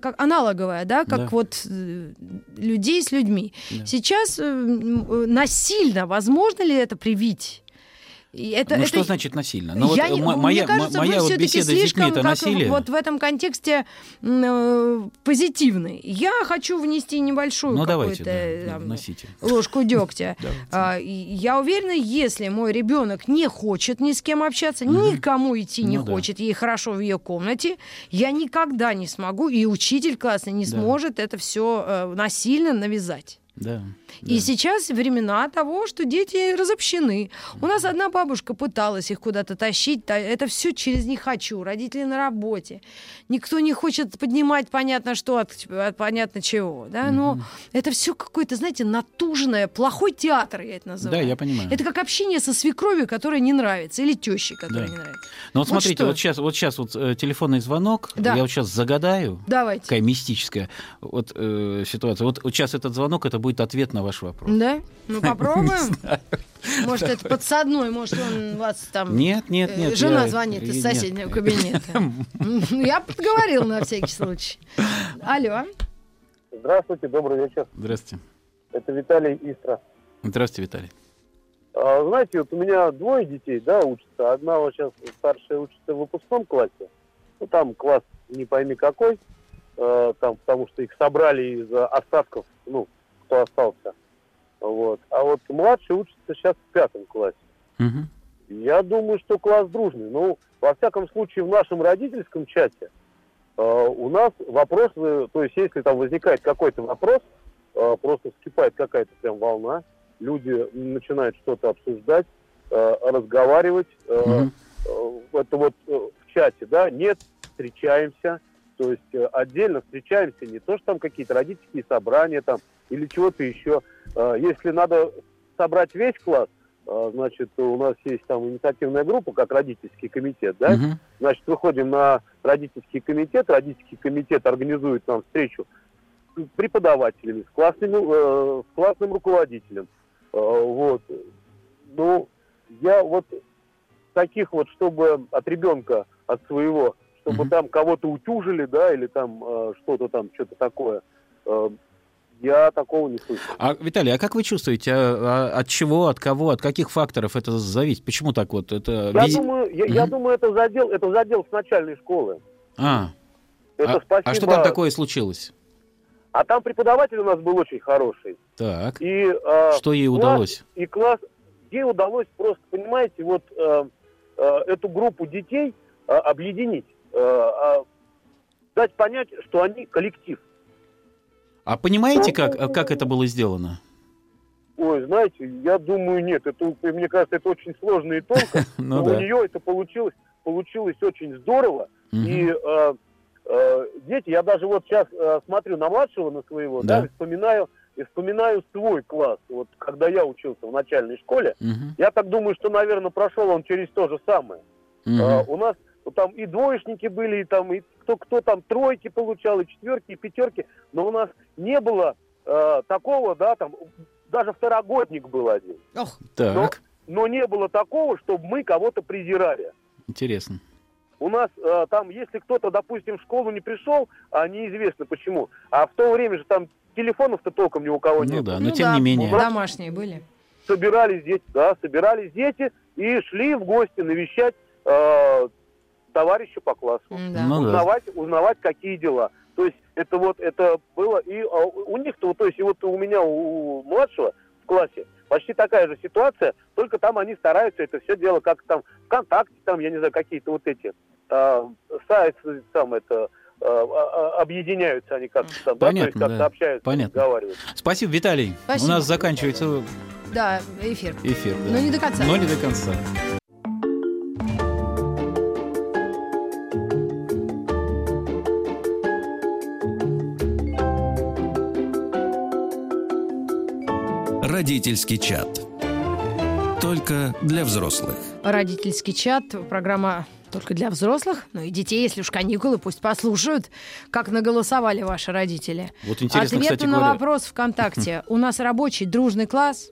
как аналоговое, да, как да. вот э, людей с людьми. Да. Сейчас э, насильно возможно ли это привить? Это, ну, это... что значит насильно? Ну, я, вот, моя, мне кажется, моя вот беседа слишком, с детьми это насилие. Вот в этом контексте э, позитивный. Я хочу внести небольшую ну, давайте, да, там, вносите. ложку дегтя. [LAUGHS] А, я уверена, если мой ребенок не хочет ни с кем общаться, никому идти не ну хочет, ей хорошо в ее комнате, я никогда не смогу, и учитель классный не сможет это все э, насильно навязать. Да. И да. сейчас времена того, что дети разобщены. У нас одна бабушка пыталась их куда-то тащить, это все через «не хочу», родители на работе. Никто не хочет поднимать понятно что от, от понятно чего. Да? Но угу. это все какое-то, знаете, натужное, плохой театр, я это называю. Да, я понимаю. Это как общение со свекровью, которая не нравится, или тещей, которая да. не нравится. Ну вот, вот смотрите, что? вот сейчас, вот сейчас вот э, телефонный звонок, да. я вот сейчас загадаю. Давайте. Такая мистическая вот, э, ситуация. Вот, вот сейчас этот звонок, это будет ответ на ваш вопрос. Да? Ну [LAUGHS] попробуем. Может, это подсадной, может, он вас там... Нет, нет, нет. Жена звонит из соседнего кабинета. [LAUGHS] Я подговорил на всякий случай. Алло. Здравствуйте, добрый вечер. Здравствуйте. Это Виталий Истра. Здравствуйте, Виталий. А, знаете, вот у меня двое детей, да, учатся. Одна вот сейчас старшая учится в выпускном классе. Ну, там класс не пойми какой, э, там, потому что их собрали из остатков, ну, кто остался. Вот. А вот младший учится сейчас в пятом классе. Мгм. Я думаю, что класс дружный. Ну, во всяком случае, в нашем родительском чате э, у нас вопросы, то есть если там возникает какой-то вопрос, э, просто вскипает какая-то прям волна, люди начинают что-то обсуждать, э, разговаривать. э, Мгм. э, это вот э, в чате, да, нет, встречаемся, то есть э, отдельно встречаемся, не то, что там какие-то родительские собрания там или чего-то еще. Э, Если надо собрать весь класс, э, значит, у нас есть там инициативная группа, как родительский комитет, да, Мгм. Значит, выходим на родительский комитет. Родительский комитет организует нам встречу с преподавателями, с, классными, э, с классным руководителем. Э, вот. Ну, я вот таких вот, чтобы от ребенка, от своего, чтобы Мгм. там кого-то утюжили, да, или там э, что-то там, что-то такое, э, я такого не слышал. А, Виталий, а как вы чувствуете, а- а от чего, от кого, от каких факторов это зависит? Почему так вот? Это Я визи- думаю, я, я Мгм. думаю, это задел, это задел с начальной школы. А, Это а, а спасибо. что там такое случилось? А там преподаватель у нас был очень хороший. Так, И, э, что ей класс- удалось? И класс, ей удалось просто, понимаете, вот э, э, эту группу детей э, объединить, э, э, дать понять, что они коллектив. А понимаете, как, как это было сделано? Ой, знаете, я думаю, нет, это, мне кажется, это очень сложно и тонко, [LAUGHS] Ну но у нее это получилось, получилось очень здорово. И э, э, дети, я даже вот сейчас э, смотрю на младшего, на своего, да, вспоминаю, и вспоминаю свой класс, вот когда я учился в начальной школе, я так думаю, что, наверное, прошел он через то же самое. У нас там и двоечники были, и там и кто, кто там тройки получал, и четверки, и пятерки, но у нас не было э, такого, да, там даже второгодник был один, Ох, Так, но не было такого, чтобы мы кого-то презирали. интересно. У нас э, там, если кто-то, допустим, в школу не пришел, а неизвестно почему, а в то время же там телефонов-то толком ни у кого не Ну было. да, но ну тем да, не менее. Домашние были. собирались дети, да, собирались дети и шли в гости навещать э, товарища по классу. Ну да. узнавать, узнавать, какие дела. То есть это вот это было и а, у них-то, то есть и вот у меня у младшего в классе почти такая же ситуация, только там они стараются это все дело как там ВКонтакте, там я не знаю какие-то вот эти э, сайты там это э, а- а- объединяются они как-то там, да, то есть Понятно, как-то да. общаются, Понятно. разговаривают. Спасибо, Виталий. Спасибо. У нас заканчивается Да, эфир. эфир. да. Но не до конца. Но не до конца. Родительский чат. Только для взрослых. Родительский чат, программа только для взрослых, ну и детей, если уж каникулы, пусть послушают, как наголосовали ваши родители. Вот интересно, Ответ кстати на говоря. вопрос ВКонтакте. [LAUGHS] У нас рабочий дружный класс.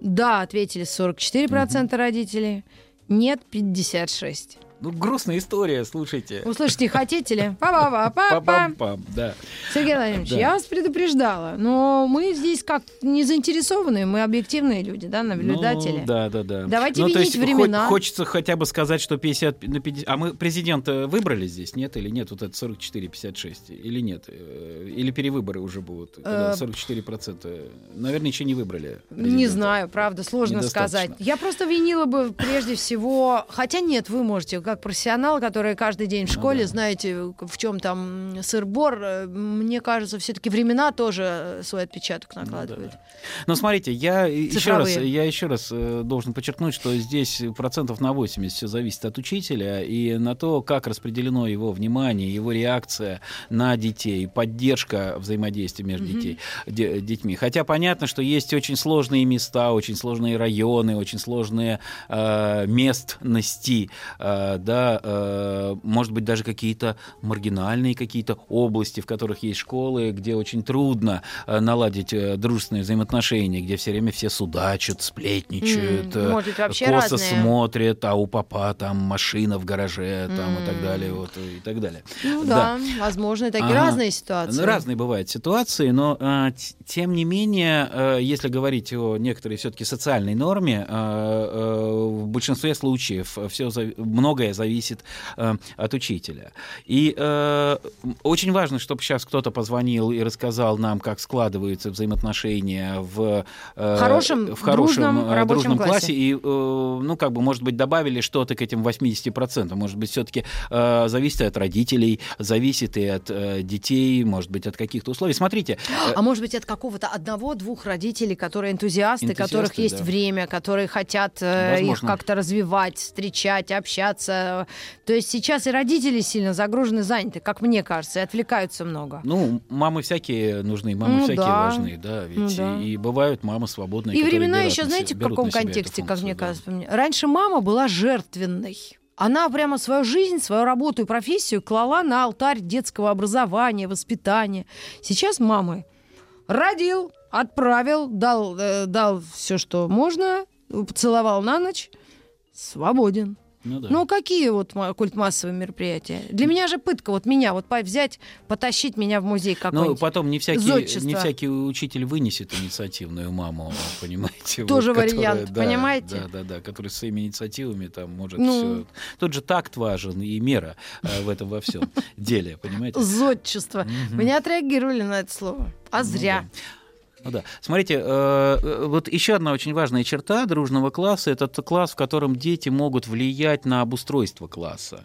Да, ответили 44% родителей. Нет, 56. Ну, грустная история, слушайте. Услышите, хотите ли? Па-па-па-па-па. Па-пам-пам, да. Сергей Владимирович, Да. я вас предупреждала, но мы здесь как не заинтересованные, мы объективные люди, да, наблюдатели. Ну, да, да, да. Давайте ну, то винить есть времена. хо- хочется хотя бы сказать, что 50 на 50... А мы президента выбрали здесь, нет? Или нет? Вот это 44-56? Или нет? Э, Или перевыборы уже будут? Когда Э, 44%? Наверное, еще не выбрали Не президента. знаю, правда, сложно сказать. Я просто винила бы прежде всего, хотя нет, вы можете, как профессионал, который каждый день в Ну школе, да. знаете, в чем там сыр-бор, э, мне кажется, все-таки времена тоже э, свой отпечаток накладывают. Но смотрите, я еще раз, я еще раз э, должен подчеркнуть, что здесь процентов на 80 все зависит от учителя и на то, как распределено его внимание, его реакция на детей, поддержка взаимодействия между детей, де- детьми. Хотя понятно, что есть очень сложные места, очень сложные районы, очень сложные э, местности, э, да, э, может быть даже какие-то маргинальные какие-то области, в которых такие школы, где очень трудно э, наладить э, дружественные взаимоотношения, где все время все судачат, сплетничают, э, может вообще косо разные. смотрят, а у папа там машина в гараже, там и так далее, вот, и так далее. Ну да, возможно, такие Ага. разные ситуации. Ну, Разные бывают ситуации, но а, т- тем не менее, э, если говорить о некоторой все-таки социальной норме, э, э, в большинстве случаев все многое зависит э, от учителя. И э, очень важно, чтобы сейчас кто-то позвонил и рассказал нам, как складываются взаимоотношения в э, Хорошем, в хорошем дружном э, дружном классе. классе и, э, ну, как бы, может быть, добавили что-то к этим 80%. Может быть, все-таки зависит и от родителей, зависит и от э, детей, может быть, от каких-то условий. Смотрите, э, А может быть, от какого-то одного-двух родителей, которые энтузиасты, Энтузиасты, которых есть да. время, которые хотят э, их как-то развивать, встречать, общаться. То есть сейчас и родители сильно загружены, заняты, как мне кажется, и отвлекаются много. ну, мамы всякие нужны, мамы Ну всякие да. важны, да, ведь Ну да. и бывают мамы свободные, И времена берут еще, на знаете, в каком контексте, как мне функцию, да. кажется. Раньше мама была жертвенной. Она прямо свою жизнь, свою работу и профессию клала на алтарь детского образования, воспитания. Сейчас мамы родил, отправил, дал, э, дал все, что можно, поцеловал на ночь, свободен. Ну, да. Ну, какие вот ма- культмассовые мероприятия? Для меня же пытка, вот меня, вот взять, потащить меня в музей Ну, какой-нибудь. потом не всякий, Зодчество. не всякий учитель вынесет инициативную маму, понимаете? вот, Тоже которая- вариант, да, понимаете? Да, да, да, который с своими инициативами там может Ну. все. Тот же такт важен и мера э, в этом во всем [LAUGHS] деле, понимаете? Зодчество. Вы не отреагировали на это слово. А Ну зря. да. Ну да. Смотрите, э, э, вот еще одна очень важная черта дружного класса это класс, в котором дети могут влиять на обустройство класса.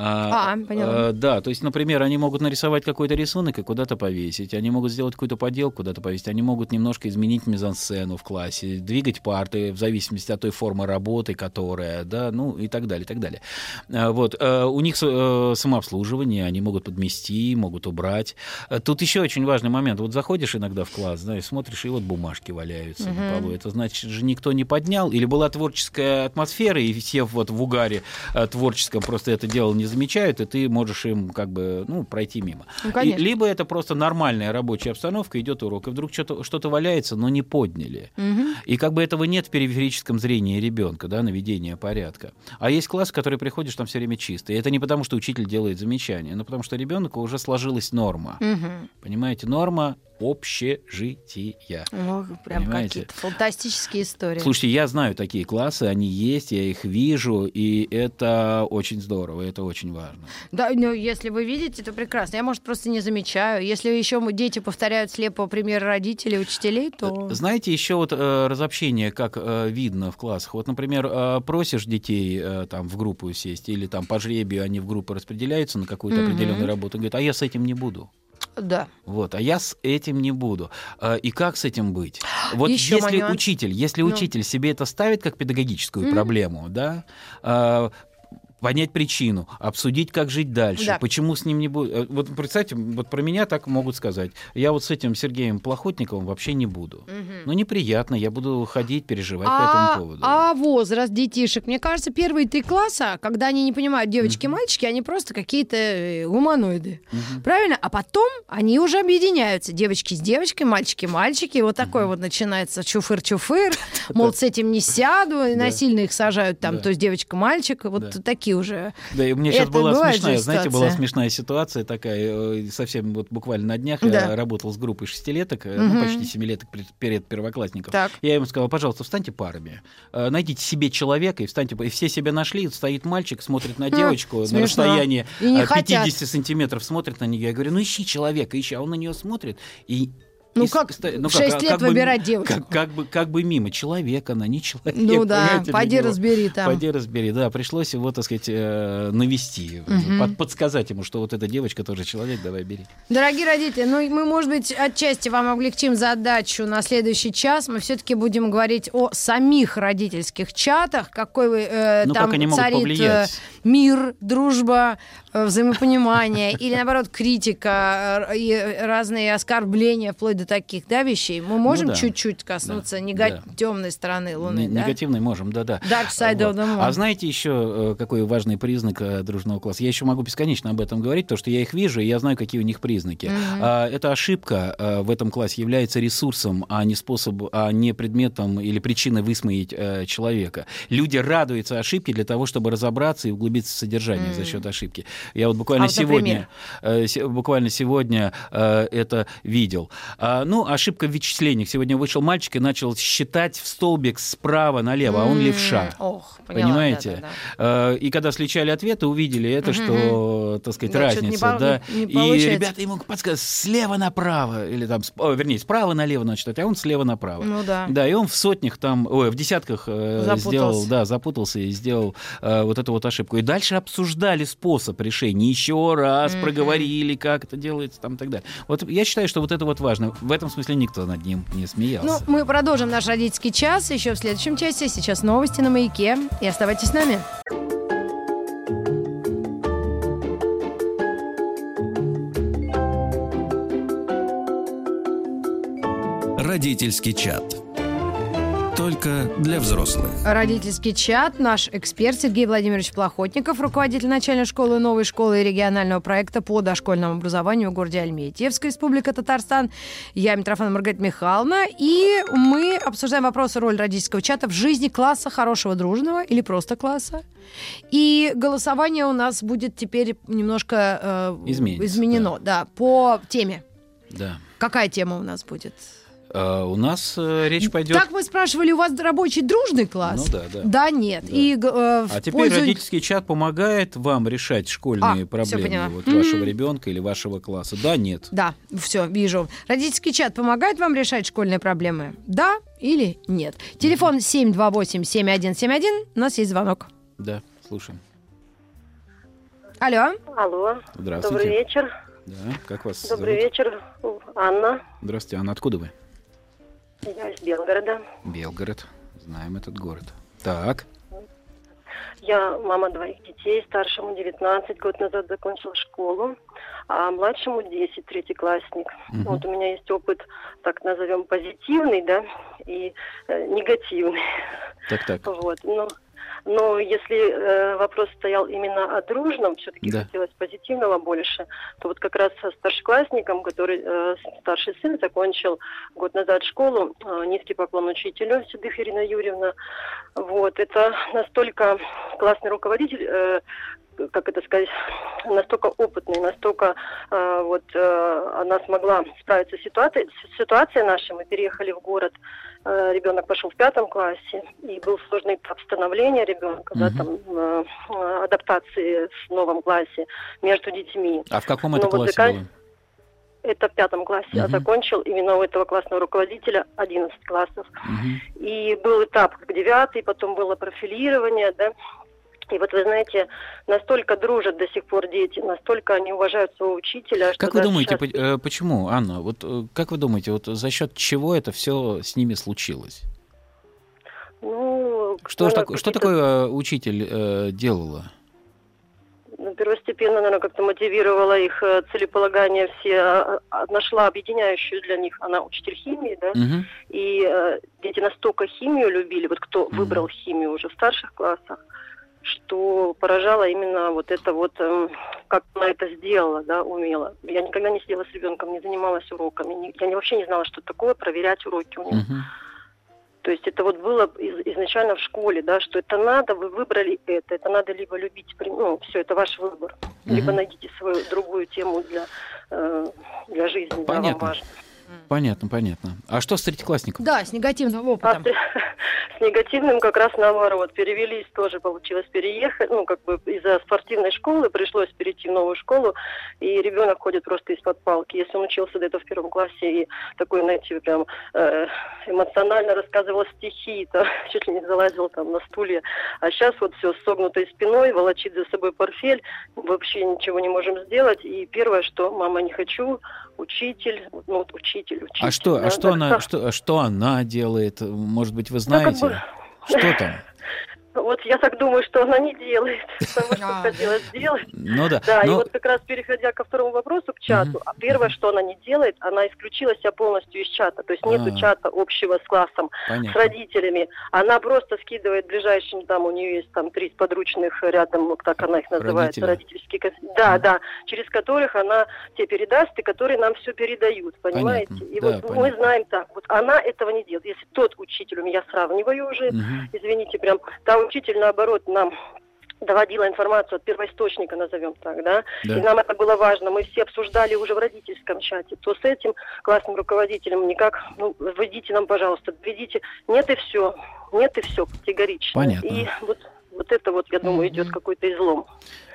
А, поняла. э, да, то есть, например, они могут нарисовать какой-то рисунок и куда-то повесить, они могут сделать какую-то поделку куда-то повесить, они могут немножко изменить мизансцену в классе, двигать парты в зависимости от той формы работы, которая, да, ну и так далее, и так далее. Э, Вот, э, у них э, самообслуживание, они могут подмести, могут убрать. Э, Тут еще очень важный момент. Вот заходишь иногда в класс, знаешь, смотришь, и вот бумажки валяются на полу. Это значит же никто не поднял, или была творческая атмосфера, и все вот в угаре э, творческом просто это дело не замечают, и ты можешь им как бы, ну, пройти мимо. Ну, И- либо это просто нормальная рабочая обстановка, идет урок, и вдруг что-то что валяется, но не подняли. Мгм. И как бы этого нет в периферическом зрении ребенка, да, наведения порядка. А есть класс, в который приходишь, там все время чисто. И это не потому, что учитель делает замечания, но потому что ребенку уже сложилась норма. Мгм. Понимаете, норма общежития. Ох, прям Понимаете? какие-то фантастические истории. Слушайте, я знаю такие классы, они есть, я их вижу, и это очень здорово, это очень важно. Да, ну, если вы видите, то прекрасно. Я, может, просто не замечаю. Если еще дети повторяют слепо пример родителей, учителей, то... Знаете, еще вот э, разобщение, как э, видно в классах. Вот, например, э, просишь детей э, там в группу сесть, или там по жребию они в группы распределяются на какую-то Мгм. определенную работу, говорят, а я с этим не буду. Да. Вот, а я с этим не буду. А, И как с этим быть? [GASPS] Вот Ещё если момент. учитель, если Ну. учитель себе это ставит как педагогическую Мгм. проблему, да, а, понять причину, обсудить, как жить дальше, Да. почему с ним не будет. Вот представьте, вот про меня так могут сказать. Я вот с этим Сергеем Плохотниковым вообще не буду. Мгм. Ну, неприятно, я буду ходить, переживать по А, этому поводу. а возраст детишек, мне кажется, первые три класса, когда они не понимают девочки и мальчики, они просто какие-то э, гуманоиды. Мгм. Правильно? А потом они уже объединяются. Девочки с девочкой, мальчики мальчики. Вот такой вот начинается чуфыр-чуфыр. [LAUGHS] Мол, с этим не сяду. И насильно их сажают там, то есть девочка-мальчик. Вот Да. Такие уже. Да, и у меня сейчас была смешная, знаете, была ситуация. смешная ситуация такая, э, совсем вот буквально на днях Да. я работал с группой шестилеток, Мгм. ну, почти семилеток перед первоклассников. Так. Я им сказал, пожалуйста, встаньте парами, э, найдите себе человека и встаньте, и все себя нашли, стоит мальчик, смотрит на девочку на расстоянии И не э, хотят. 50 сантиметров, смотрит на нее, я говорю, ну ищи человека, ищи, а он на нее смотрит и Ну и как ста- в шесть а лет бы ми- выбирать девочку? Как, как бы, как бы мимо. Человек она, не человек. Ну да, пойди разбери там. Пойди разбери, да, пришлось его, так сказать, э, навести, Мгм. под- подсказать ему, что вот эта девочка тоже человек, давай бери. Дорогие родители, ну мы, может быть, отчасти вам облегчим задачу на следующий час. Мы все-таки будем говорить о самих родительских чатах, какой э, Ну, там как они могут царит э, повлиять. мир, дружба, взаимопонимание или, наоборот, критика э, и разные оскорбления, вплоть до таких, да, вещей. Мы можем Ну да. чуть-чуть коснуться Да, нега- да. темной стороны Луны, Н- да? Негативный можем, да-да. Dark side of the moon. А знаете еще, э, какой важный признак э, дружного класса? Я еще могу бесконечно об этом говорить, потому что я их вижу, и я знаю, какие у них признаки. А, Эта ошибка э, в этом классе является ресурсом, а не способом, а не предметом или причиной высмеять э, человека. Люди радуются ошибке для того, чтобы разобраться и углубиться в содержание за счет ошибки. Я вот буквально А вот, например? сегодня, э, се- буквально сегодня э, это видел. А, ну, ошибка в вычислениях. Сегодня вышел мальчик и начал считать в столбик справа налево, а он левша. Ох, поняла, Понимаете? да-да-да. Э, И когда сличали ответы, увидели это, что, так сказать, Да, разница. да. не И ребята ему подсказывают слева направо, или там, вернее, справа налево надо читать, а он слева направо. Ну да. Да, и он в сотнях там, ой, в десятках э, Запутался. сделал, да, запутался и сделал э, вот эту вот ошибку. И дальше обсуждали способ решения, еще раз Мгм. проговорили, как это делается, там и так далее. Вот я считаю, что вот это вот важно. В этом смысле никто над ним не Ну, смеялся. мы продолжим наш родительский час еще в следующем часе. Сейчас новости на маяке. И оставайтесь с нами. Родительский чат. Только для взрослых. Родительский чат. Наш эксперт Сергей Владимирович Плохотников, руководитель начальной школы, новой школы и регионального проекта по дошкольному образованию в городе Альметьевск, Республика Татарстан. Я Митрофан Маргарита Михайловна. И мы обсуждаем вопросы роли родительского чата в жизни класса хорошего, дружного или просто класса. И голосование у нас будет теперь немножко э, Изменится, изменено. Да. по теме. Да. Какая тема у нас будет? Э, у нас э, речь пойдет... Так мы спрашивали, у вас рабочий дружный класс? Ну да, да. Да, нет. Да. И, э, в А теперь пользу- родительский чат помогает вам решать школьные А, проблемы вот, Мгм. вашего ребенка или вашего класса. Да, нет. Да, все, вижу. Родительский чат помогает вам решать школьные проблемы? Да или нет? Телефон 728-7171. У нас есть звонок. Да, слушаем. Алло. Алло, Здравствуйте. добрый вечер. Да, как вас Добрый зовут? вечер, Анна. Здравствуйте. Анна, откуда вы? Я из Белгорода. Белгород. Знаем этот город. Так. Я мама двоих детей, старшему 19 год назад закончила школу, а младшему 10, третий классник. Мгм. Вот у меня есть опыт, так назовем, позитивный, да, и э, негативный. Так, так. Вот. Но, но если э, вопрос стоял именно о дружном, все-таки Да. хотелось позитивного больше, то вот как раз со старшеклассником, который э, старший сын закончил год назад школу, э, низкий поклон учителю Седых Ирина Юрьевна. Вот. Это настолько классный руководитель, э, как это сказать, настолько опытный, настолько э, вот э, она смогла справиться с ситуацией, с ситуацией нашей. Мы переехали в город, э, ребенок пошел в пятом классе, и был сложный этап становления ребенка, да, Мгм. там э, адаптации в новом классе между детьми. А в каком это вот классе закан- было? Это в пятом классе, а Мгм. закончил именно у этого классного руководителя 11 классов. Мгм. И был этап как девятый, потом было профилирование, да. И вот вы знаете, настолько дружат до сих пор дети, настолько они уважают своего учителя. что Как вы думаете, по- э, почему, Анна? Вот э, как вы думаете, вот за счет чего это все с ними случилось? Ну, Что, наверное, тако- что такое э, учитель э, делала? ну, первостепенно, наверное, как-то мотивировала их целеполагание все, а, а, нашла объединяющую для них, она учитель химии, да, Мгм. и э, дети настолько химию любили, вот кто Мгм. выбрал химию уже в старших классах, что поражало именно вот это вот, эм, как она это сделала, да, умела. Я никогда не сидела с ребенком, не занималась уроками, я вообще не знала, что такое проверять уроки у них. То есть это вот было из- изначально в школе, да, что это надо, вы выбрали это, это надо либо любить, ну, все, это ваш выбор, либо Мгм. найдите свою другую тему для, э, для жизни, да, вам Понятно. важно. Понятно, понятно. А что с третьеклассником? Да, с негативным А опытом. с, [LAUGHS] с негативным как раз наоборот. Перевелись тоже, получилось переехать. Ну, как бы из-за спортивной школы пришлось перейти в новую школу. И ребенок ходит просто из-под палки. Если он учился где-то в первом классе и такой, знаете, прям э, эмоционально рассказывал стихи, [LAUGHS] то чуть ли не залазил там на стулья. А сейчас вот все с согнутой спиной, волочит за собой портфель. Вообще ничего не можем сделать. И первое, что мама не хочу, учитель, ну вот учитель, учитель. А что, да, а что она, что, а что она делает? Может быть, вы Ну, как знаете? бы- Что там? Вот я так думаю, что она не делает [LAUGHS] того, что хотела сделать. Ну да. Да, и но- вот как раз переходя ко второму вопросу, к чату, а первое, что она не делает, она исключила себя полностью из чата. То есть нету А. чата общего с классом, с родителями. Она просто скидывает ближайшим, там у нее есть там три подручных рядом, вот так она их называет, родительские. Да, да, через которых она те передаст, и которые нам все передают, понимаете? И вот мы знаем так, вот она этого не делает. Если тот учитель, у меня сравниваю уже, извините, прям, там учитель, наоборот, нам доводила информацию от первоисточника, назовем так, да, Да. и нам это было важно. Мы все обсуждали уже в родительском чате, то с этим классным руководителем никак, ну, введите нам, пожалуйста, введите. Нет и все, нет и все, категорично. Понятно. И вот, вот это вот, я думаю, идет какой-то излом.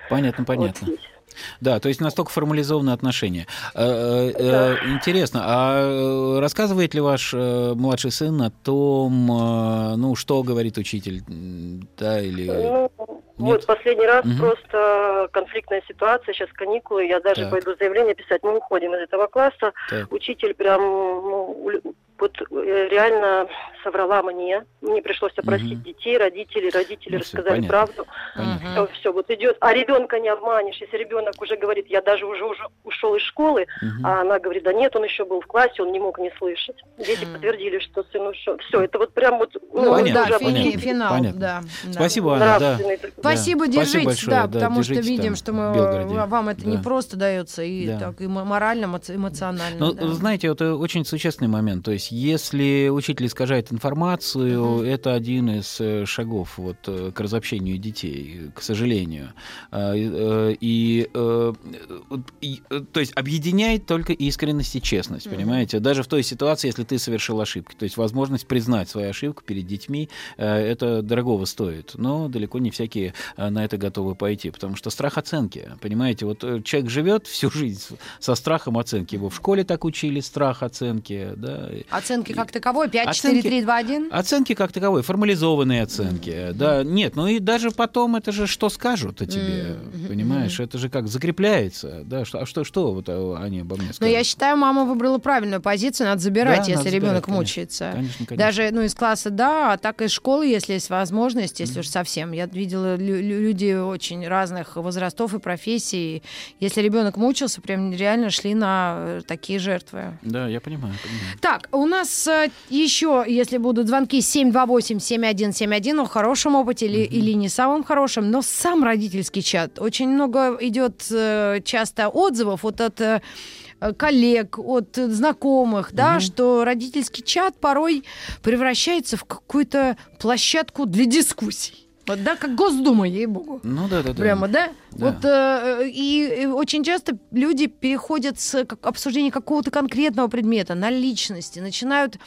Понятно, Вот понятно. здесь. Да, то есть настолько формализованные отношения. Э, э, э, Да. Интересно, а рассказывает ли ваш младший сын о том, ну, что говорит учитель, да, или... Ну, вот последний раз просто конфликтная ситуация, сейчас каникулы, я даже Так. пойду заявление писать, мы уходим из этого класса. Так. Учитель прям, ну, вот э, реально соврала мне. Мне пришлось опросить Мгм. детей, родителей, родители Ну, рассказали понятно. правду. Понятно. Все, вот идет. А ребенка не обманешь. Если ребенок уже говорит, я даже уже, уже ушел из школы, Мгм. а она говорит, да нет, он еще был в классе, он не мог не слышать. Дети Мгм. подтвердили, что сын ушел. Все, это вот прям вот... Ну, Понятно, да, уже фини- понятно, финал, понятно. да. да. Спасибо, Анна, да. Спасибо, держитесь, большое, да, да, потому что держитесь видим, там, что мы, вам это не Да. просто дается, и Да. так и мо- морально, эмо- эмоционально. Ну, да. знаете, это очень существенный момент. То есть, если учитель искажает информацию, Мгм. это один из э, шагов вот, э, к разобщению детей, к сожалению. А, и, э, И, то есть, объединяет только искренность и честность, Мгм. понимаете? Даже в той ситуации, если ты совершил ошибки. То есть, возможность признать свою ошибку перед детьми, это дорогого стоит. Но далеко не всякие на это готовы пойти, потому что страх оценки, понимаете? Вот человек живет всю жизнь со страхом оценки. Его в школе так учили, страх оценки, да. Оценки как таковой 5, Оценки- 4, 3, 2, 1? Оценки как таковой, формализованные оценки, да, нет, ну и даже потом это же что скажут о тебе, Мгм, понимаешь, это же как закрепляется, да, что, а что, что вот они обо мне Но скажут? я считаю, мама выбрала правильную позицию, надо забирать, Да, если надо ребенок забирать, мучается. Конечно, конечно. Даже ну, из класса, да, а так из школы, если есть возможность, если уж совсем. Я видела лю- лю- люди очень разных возрастов и профессий. Если ребенок мучился, прям реально шли на э, такие жертвы. Да, я понимаю, понимаю. Так, у нас э, еще, если будут звонки 728-7171 о хорошем опыте или, или не самом хорошем, но сам родительский чат. Очень много идет э, часто отзывов вот от э, коллег, от знакомых, да, Мгм. что родительский чат порой превращается в какую-то площадку для дискуссий. Вот, да, как Госдума, ей-богу. Ну да, да, да. Прямо, да? Да. Вот э, и, и очень часто люди переходят с как- обсуждения какого-то конкретного предмета на личности, начинают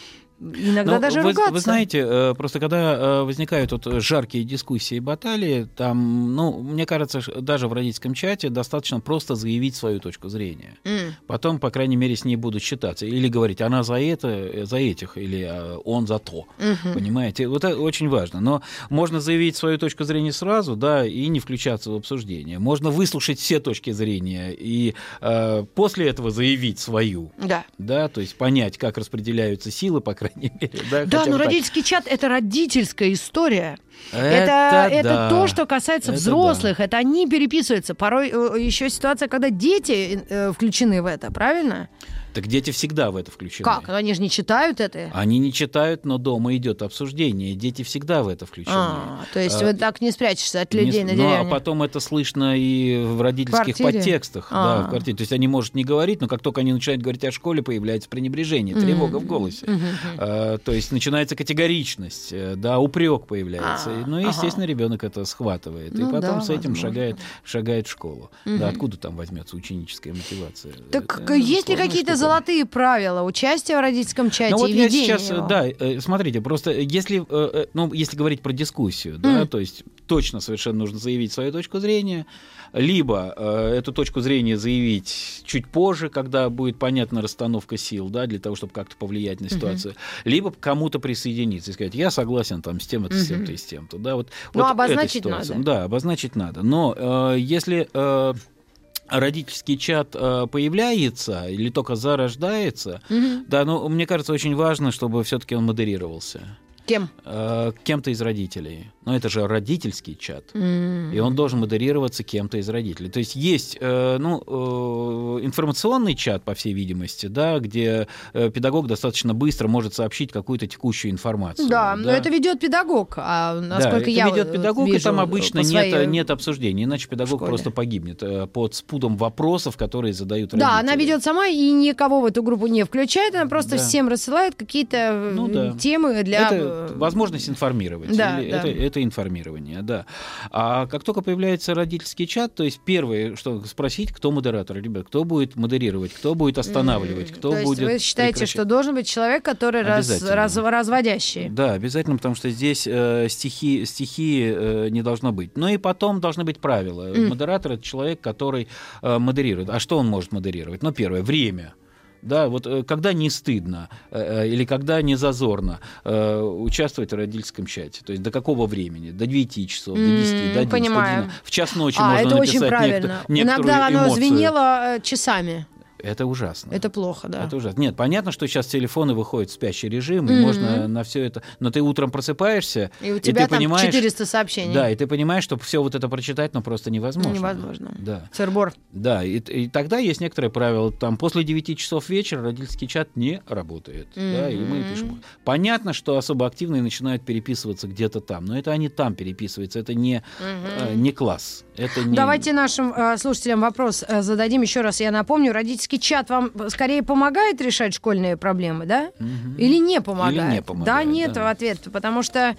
иногда Ну, даже вы, ругаться. Вы знаете, э, просто когда э, возникают вот жаркие дискуссии и баталии, там, ну, мне кажется, даже в родительском чате достаточно просто заявить свою точку зрения. М. Потом, по крайней мере, с ней будут считаться. Или говорить, она за это, э, за этих, или э, он за то. Мгм. Понимаете? Вот это очень важно. Но можно заявить свою точку зрения сразу, да, и не включаться в обсуждение. Можно выслушать все точки зрения и э, после этого заявить свою. Да. Да, то есть понять, как распределяются силы, по крайней мере. Да, Да, но так. родительский чат это родительская история. Это, это, да. то, что касается Это взрослых. Это они переписываются. Порой э, еще ситуация, когда дети э, включены в это, правильно? Так дети всегда в это включены. Как? Они же не читают это. Они не читают, но дома идет обсуждение. Дети всегда в это включены. А, то есть А, вы так не спрячешься от Не людей с- на ну, а деревне. потом это слышно и в родительских квартире? подтекстах. А. Да, в квартире. То есть они, может, не говорить, но как только они начинают говорить о школе, появляется пренебрежение, тревога в голосе. Мгм. А, то есть начинается категоричность, э, да, упрек появляется. А, И, ну, ага. естественно, ребенок это схватывает. Ну и потом да, с этим возможно. шагает, шагает в школу. Мгм. Да, откуда там возьмется ученическая мотивация? Так Это есть ли какие-то. Золотые правила участия в родительском чате Ну вот и я сейчас, его? да, э, смотрите, просто если, э, э, ну, если говорить про дискуссию, да, Мгм. то есть точно совершенно нужно заявить свою точку зрения, либо э, эту точку зрения заявить чуть позже, когда будет понятна расстановка сил, да, для того, чтобы как-то повлиять на ситуацию, либо к кому-то присоединиться и сказать, я согласен там с тем-то, с тем-то и с тем-то, да, вот. Ну, вот обозначить надо. Да, обозначить надо. Но э, если э, родительский чат э, появляется или только зарождается, Мгм. да, ну, мне кажется, очень важно, чтобы все-таки он модерировался. Кем? Э, кем-то из родителей. Но это же родительский чат. М. И он должен модерироваться кем-то из родителей. То есть есть э, ну, э, информационный чат, по всей видимости, да, где э, педагог достаточно быстро может сообщить какую-то текущую информацию. Да, но это ведет педагог, а Да, насколько это я ведет педагог, вижу и там обычно своей- нет, нет обсуждений, иначе педагог просто погибнет э, под спудом вопросов, которые задают Да, родители. она ведет сама и никого в эту группу не включает, она просто Да. всем рассылает какие-то Ну да. темы для... Это э, возможность информировать. Да, или да. Это, это информирование, да. А как только появляется родительский чат, то есть первое, что спросить, кто модератор, ребят, кто будет модерировать, кто будет останавливать, кто То есть будет вы считаете, прекращать. что должен быть человек, который раз, раз- разводящий? Да, обязательно, потому что здесь э, стихи, стихии э, не должно быть. Ну и потом должны быть правила. М. Модератор это человек, который э, модерирует. А что он может модерировать? Ну, первое, время. Да, вот э, когда не стыдно э, э, или когда не зазорно участвовать в родительском чате. То есть до какого времени? До 9 часов, до 10, М, до 11, понимаю. до 12. В час ночи А, можно это очень написать правильно. некотор- Иногда оно эмоцию. звенело часами. Это ужасно. Это плохо, да. Это ужасно. Нет, понятно, что сейчас телефоны выходят в спящий режим, и Мгм. можно на все это. Но ты утром просыпаешься, И у и тебя ты там понимаешь, 400 сообщений. да, и ты понимаешь, что все вот это прочитать, ну просто невозможно. Невозможно. Да, Сырбор. да. И, и тогда есть некоторые правила. Там после 9 часов вечера родительский чат не работает. Да, и мы пишем. Понятно, что особо активные начинают переписываться где-то там, но это они там переписываются, это не, э, не класс. Это не... Давайте нашим э, слушателям вопрос э, зададим еще раз. Я напомню, родительский чат вам скорее помогает решать школьные проблемы, да? Мгм. Или не помогает? Или не Да, помогает, нет да. ответ, потому что,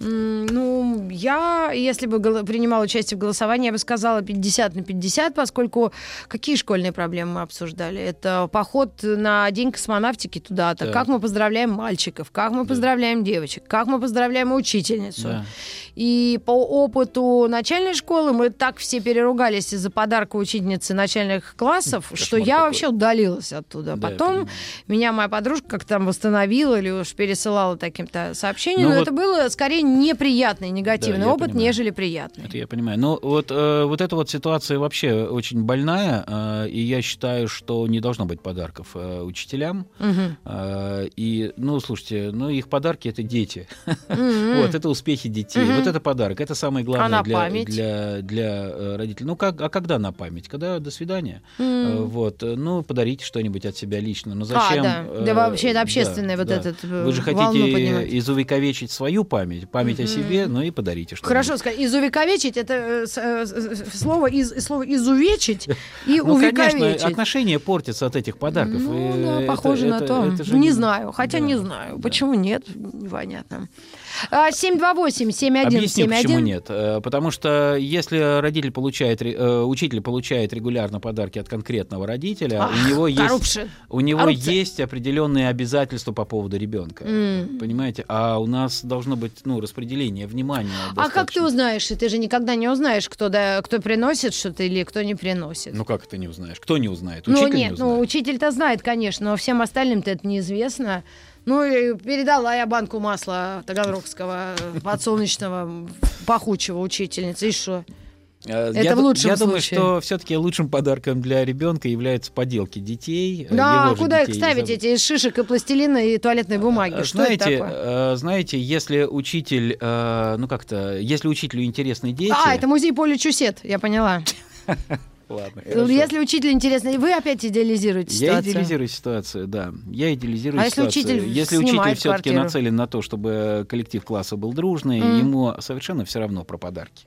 ну, я, если бы принимала участие в голосовании, я бы сказала 50 на 50, поскольку какие школьные проблемы мы обсуждали? Это поход на День космонавтики туда-то, Да. как мы поздравляем мальчиков, как мы Да. поздравляем девочек, как мы поздравляем учительницу. Да. И по опыту начальной школы мы так все переругались из-за подарка учительницы начальных классов, Кошмар что я какой. вообще удалилась оттуда. Да, Потом меня моя подружка как там восстановила или уж пересылала таким-то сообщением, Ну но вот- это было скорее неприятный, негативный Да, опыт, понимаю. нежели приятный. Это я понимаю. Но вот, э, вот эта вот ситуация вообще очень больная, э, и я считаю, что не должно быть подарков э, учителям. Мгм. Э, и, ну, слушайте, ну, их подарки это дети. М-м. Вот, это успехи детей. Мгм. Вот это подарок. Это самое главное А для, память? для, для э, родителей. Ну, как, а когда на память? Когда до свидания? Э, Вот, э, ну, подарите что-нибудь от себя лично. Ну, зачем? А, да. Да вообще это да, общественный вот да. этот Вы же хотите изувековечить свою память, память Мгм. о себе, ну и подарите что-нибудь. Хорошо сказать. Изувековечить это э, э, с- слово из слово изувечить и [LAUGHS] Ну, увековечить. конечно, отношения портятся от этих подарков. Ну, да, это- похоже на это- то. это же не знаю, хотя да, не знаю. да. Почему нет? Непонятно. А, 728-7171. Объясню, почему нет. Э, Потому что если родитель получает, э, учитель получает регулярно подарки от конкретного родителя, Ах, у него есть, у него коррупция. есть определенные обязательства по поводу ребенка. М. Понимаете? А у нас должно быть ну, распределение внимания. А как ты достаточно. узнаешь? Ты же никогда не узнаешь, кто, да, кто приносит что-то или кто не приносит. Ну как это не узнаешь? Кто не узнает? Ну, Учитель нет, не ну узнает. учитель-то знает, конечно, но всем остальным-то это неизвестно. Ну, и передала я банку масла таганрогского э, подсолнечного пахучего учительницы. И что? Э, это я в лучшем Я думаю, случае. что все-таки лучшим подарком для ребенка являются поделки детей. э, Да, его же куда их детей, ставить, забыть. эти из шишек и пластилина и туалетной бумаги? Э, Что это знаете, такое? э, знаете, если учитель, э, ну как-то, если учителю интересны дети, А, это музей Поля Чусет, я поняла. [LAUGHS] ладно, хорошо. Если учитель интересный, вы опять идеализируете я ситуацию. идеализирую ситуацию, да. Я идеализирую А если ситуацию. учитель если учитель все-таки нацелен на то, чтобы коллектив класса был дружный, Мгм. ему совершенно все равно про подарки.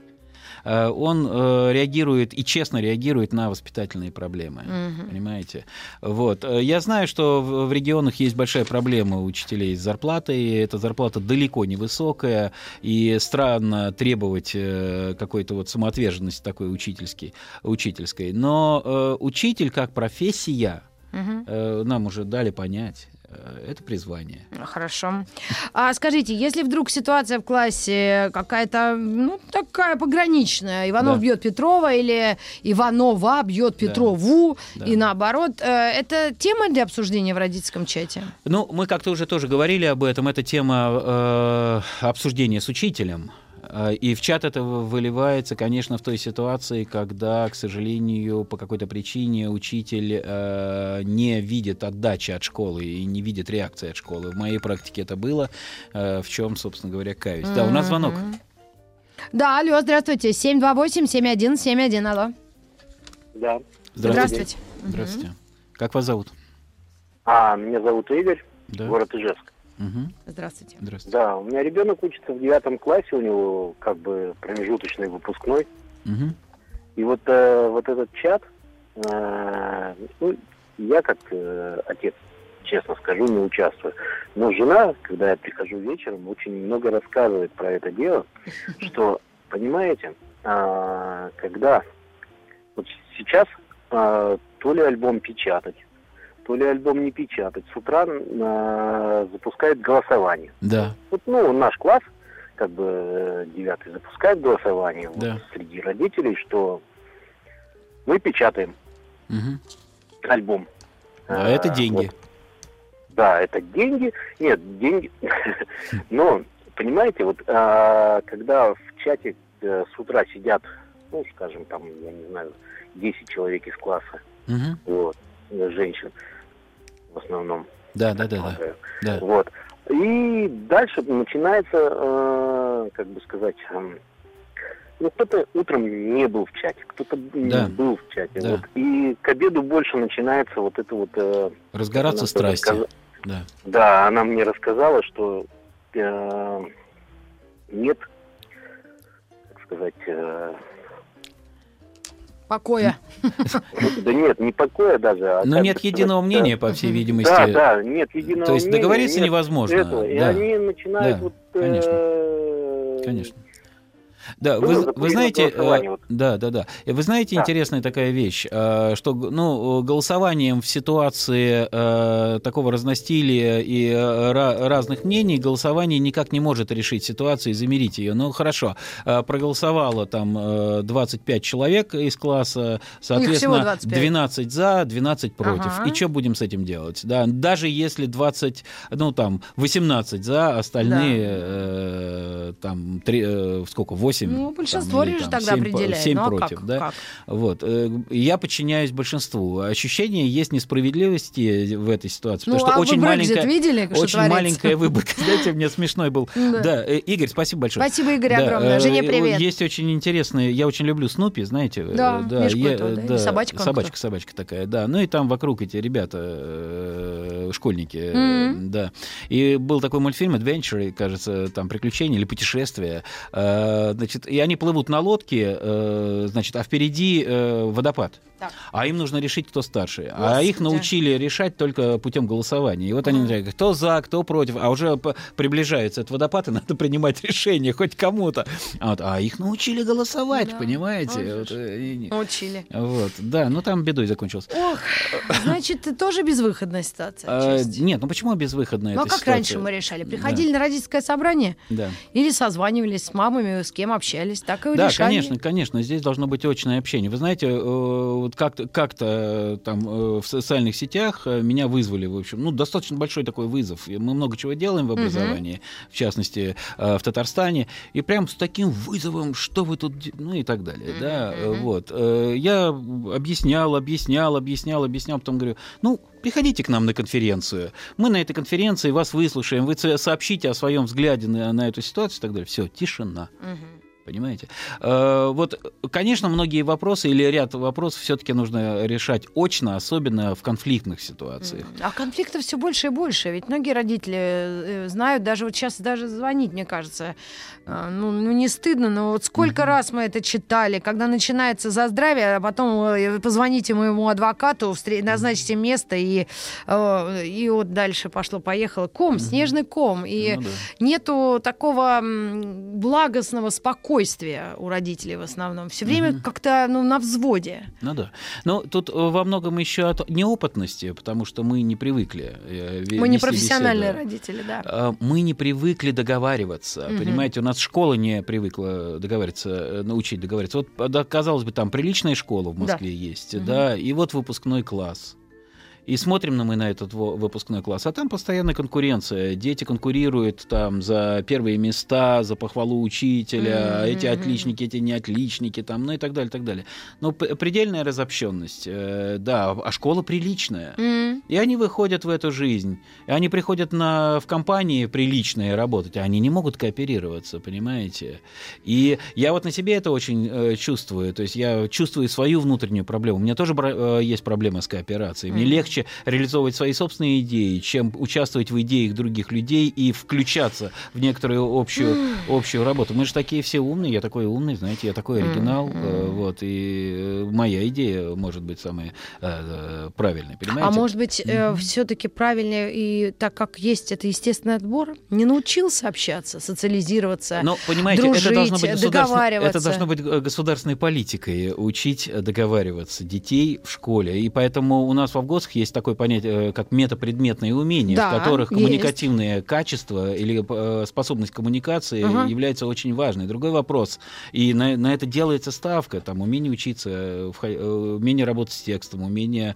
Э, Он э, реагирует и честно реагирует на воспитательные проблемы. Мгм. Понимаете? Вот. Э, Я знаю, что в регионах есть большая проблема у учителей с зарплатой. Эта зарплата далеко не высокая, и странно требовать какой-то вот самоотверженности такой учительской. учительской. Но учитель как профессия, э, нам уже дали понять, это призвание. Хорошо. А скажите, если вдруг ситуация в классе какая-то, ну, такая пограничная, Иванов Да. бьет Петрова или Иванова бьет Да. Петрову, Да. и наоборот, э, это тема для обсуждения в родительском чате? Ну, мы как-то уже тоже говорили об этом. Это тема э, обсуждения с учителем. А, И в чат это вы- выливается, конечно, в той ситуации, когда, к сожалению, по какой-то причине учитель э, не видит отдачи от школы и не видит реакции от школы. В моей практике это было, э, в чем, собственно говоря, каюсь. Да, у нас звонок. Да, алло, здравствуйте. 728-7171, алло. Да. Здравствуйте. Здравствуйте. Как вас зовут? А, меня зовут Игорь, Да. город Ижевск. Мгм. Здравствуйте. Здравствуйте. Да, у меня ребенок учится в девятом классе, у него как бы промежуточный выпускной. Мгм. И вот, э, вот этот чат, э, ну, я как э, отец, честно скажу, не участвую. Но жена, когда я прихожу вечером, очень много рассказывает про это дело, [LAUGHS] что, понимаете, а, когда вот сейчас а, то ли альбом печатать, то ли альбом не печатать, с утра а, запускает голосование. Да. Вот, ну, наш класс, как бы э, девятый, запускает голосование вот Да. среди родителей, что мы печатаем Мгм. альбом. А это деньги. вот. Да, это деньги. Нет, деньги. [LAUGHS] Но, понимаете, вот а, когда в чате э, с утра сидят, ну, скажем, там, я не знаю, 10 человек из класса, Мгм. вот, э, женщин в основном. Да, да, да, да. да. Вот. И дальше начинается, э, как бы сказать, эм, ну, кто-то утром не был в чате, кто-то Да. был в чате. Да. Вот. И к обеду больше начинается вот это вот... э, Разгораться страсти. сказа- Да. Да, она мне рассказала, что э, нет, как сказать, э, Покоя. [LAUGHS] да нет, не покоя даже. А Но нет сказать, единого э, мнения, по всей [LAUGHS] видимости. Да, да, нет единого То есть мнения, договориться нет невозможно. этого. И да. они начинают Да, вот... конечно. э, Конечно. Да, вы, вы знаете, э, да, да, да. Вы знаете, Да. интересная такая вещь, э, что ну, голосованием в ситуации э, такого разностилия и э, ра- разных мнений голосование никак не может решить ситуацию и замерить ее. Ну, хорошо, э, проголосовало там э, 25 человек из класса, соответственно, 25. 12 за, 12 против. Ага. И что будем с этим делать? Да, даже если 20, ну там 18 за, остальные э, там три, э, сколько, 8? Ну, большинство или, лишь там, тогда семь по- определяет. семь Ну, а против, как? да? Как? Вот. э, Я подчиняюсь большинству. Ощущение есть несправедливости в этой ситуации, Ну, потому а что вы очень маленькая, видели, что очень творится? маленькая выборка. [LAUGHS] Знаете, мне смешной был. Да. Э, Игорь, спасибо большое. Спасибо, Игорь, огромное. э, Жене привет. Есть очень интересные, я очень люблю Снупи, знаете. Да, да, собачка Собачка, собачка такая, да. Ну и там вокруг эти ребята, школьники, да. И был такой мультфильм Adventure, кажется, там приключения или путешествия. Значит, и они плывут на лодке, э, значит, а впереди э, водопад. Так. А им нужно решить, кто старше. А их Господи. научили решать только путем голосования. И вот они говорят, кто за, кто против. А уже приближается этот водопад, и надо принимать решение хоть кому-то. А, вот, а их научили голосовать, Да. понимаете? Вот э, и- и- Учили. вот, да, ну там бедой закончилось. Ох, значит, тоже безвыходная ситуация. А, нет, ну почему безвыходная Ну, а как ситуация? раньше мы решали? Приходили на родительское собрание Да. или созванивались с мамами, с кем общались, так и Да, решали. конечно, конечно, здесь должно быть очное общение. Вы знаете, э, вот как-то, как-то э, там э, в социальных сетях меня вызвали, в общем, ну, достаточно большой такой вызов. Мы много чего делаем в образовании, в частности, в Татарстане, и прям с таким вызовом, что вы тут, ну и так далее, да, э, мгм. вот. Я объяснял, объяснял, объяснял, объяснял, потом говорю, ну, приходите к нам на конференцию, мы на этой конференции вас выслушаем, вы сообщите о своем взгляде на, на эту ситуацию и так далее. Все, тишина. Мгм. Понимаете? Э, Вот, конечно, многие вопросы или ряд вопросов все-таки нужно решать очно, особенно в конфликтных ситуациях. А конфликтов все больше и больше. Ведь многие родители э, знают, даже вот сейчас даже звонить, мне кажется, э, ну, ну, не стыдно, но вот сколько раз мы это читали, когда начинается за здравие, а потом э, позвоните моему адвокату, назначьте место, и, э, и вот дальше пошло-поехало. Ком, снежный ком. И Ну да. нету такого благостного спокойствия у родителей в основном. Все время как-то ну, на взводе. Ну да. Но тут э, во многом еще от неопытности, потому что мы не привыкли. э, Мы не профессиональные беседу. родители, да. А, Мы не привыкли договариваться, Мгм. понимаете, у нас школа не привыкла договариваться, э, научить договариваться. Вот, да, казалось бы, там приличная школа в Да. Москве есть, Мгм. да, и вот выпускной класс. И смотрим на мы на этот выпускной класс, а там постоянная конкуренция. Дети конкурируют там за первые места, за похвалу учителя, mm-hmm. эти отличники, эти не отличники, там, ну и так далее, так далее. Но предельная разобщенность, э, да, а школа приличная. Mm-hmm. И они выходят в эту жизнь, и они приходят на, в компании приличные работать, а они не могут кооперироваться, понимаете? И я вот на себе это очень э, чувствую, то есть я чувствую свою внутреннюю проблему. У меня тоже э, есть проблема с кооперацией. Мне mm-hmm. легче легче реализовывать свои собственные идеи, чем участвовать в идеях других людей и включаться в некоторую общую, общую работу. Мы же такие все умные, я такой умный, знаете, я такой оригинал, mm-hmm. вот, и э, моя идея может быть самая э, правильная, понимаете? А может быть, э, все-таки правильнее, и так как есть это естественный отбор, не научился общаться, социализироваться, Но, понимаете, дружить, это должно быть договариваться. Это должно быть государственной политикой, учить договариваться детей в школе. И поэтому у нас в Авгосах есть есть такое понятие, э, как метапредметные умения, да, в которых коммуникативные есть. качества или э, способность коммуникации угу. является очень важной. Другой вопрос, и на, на это делается ставка, там, умение учиться, э, умение работать с текстом, умение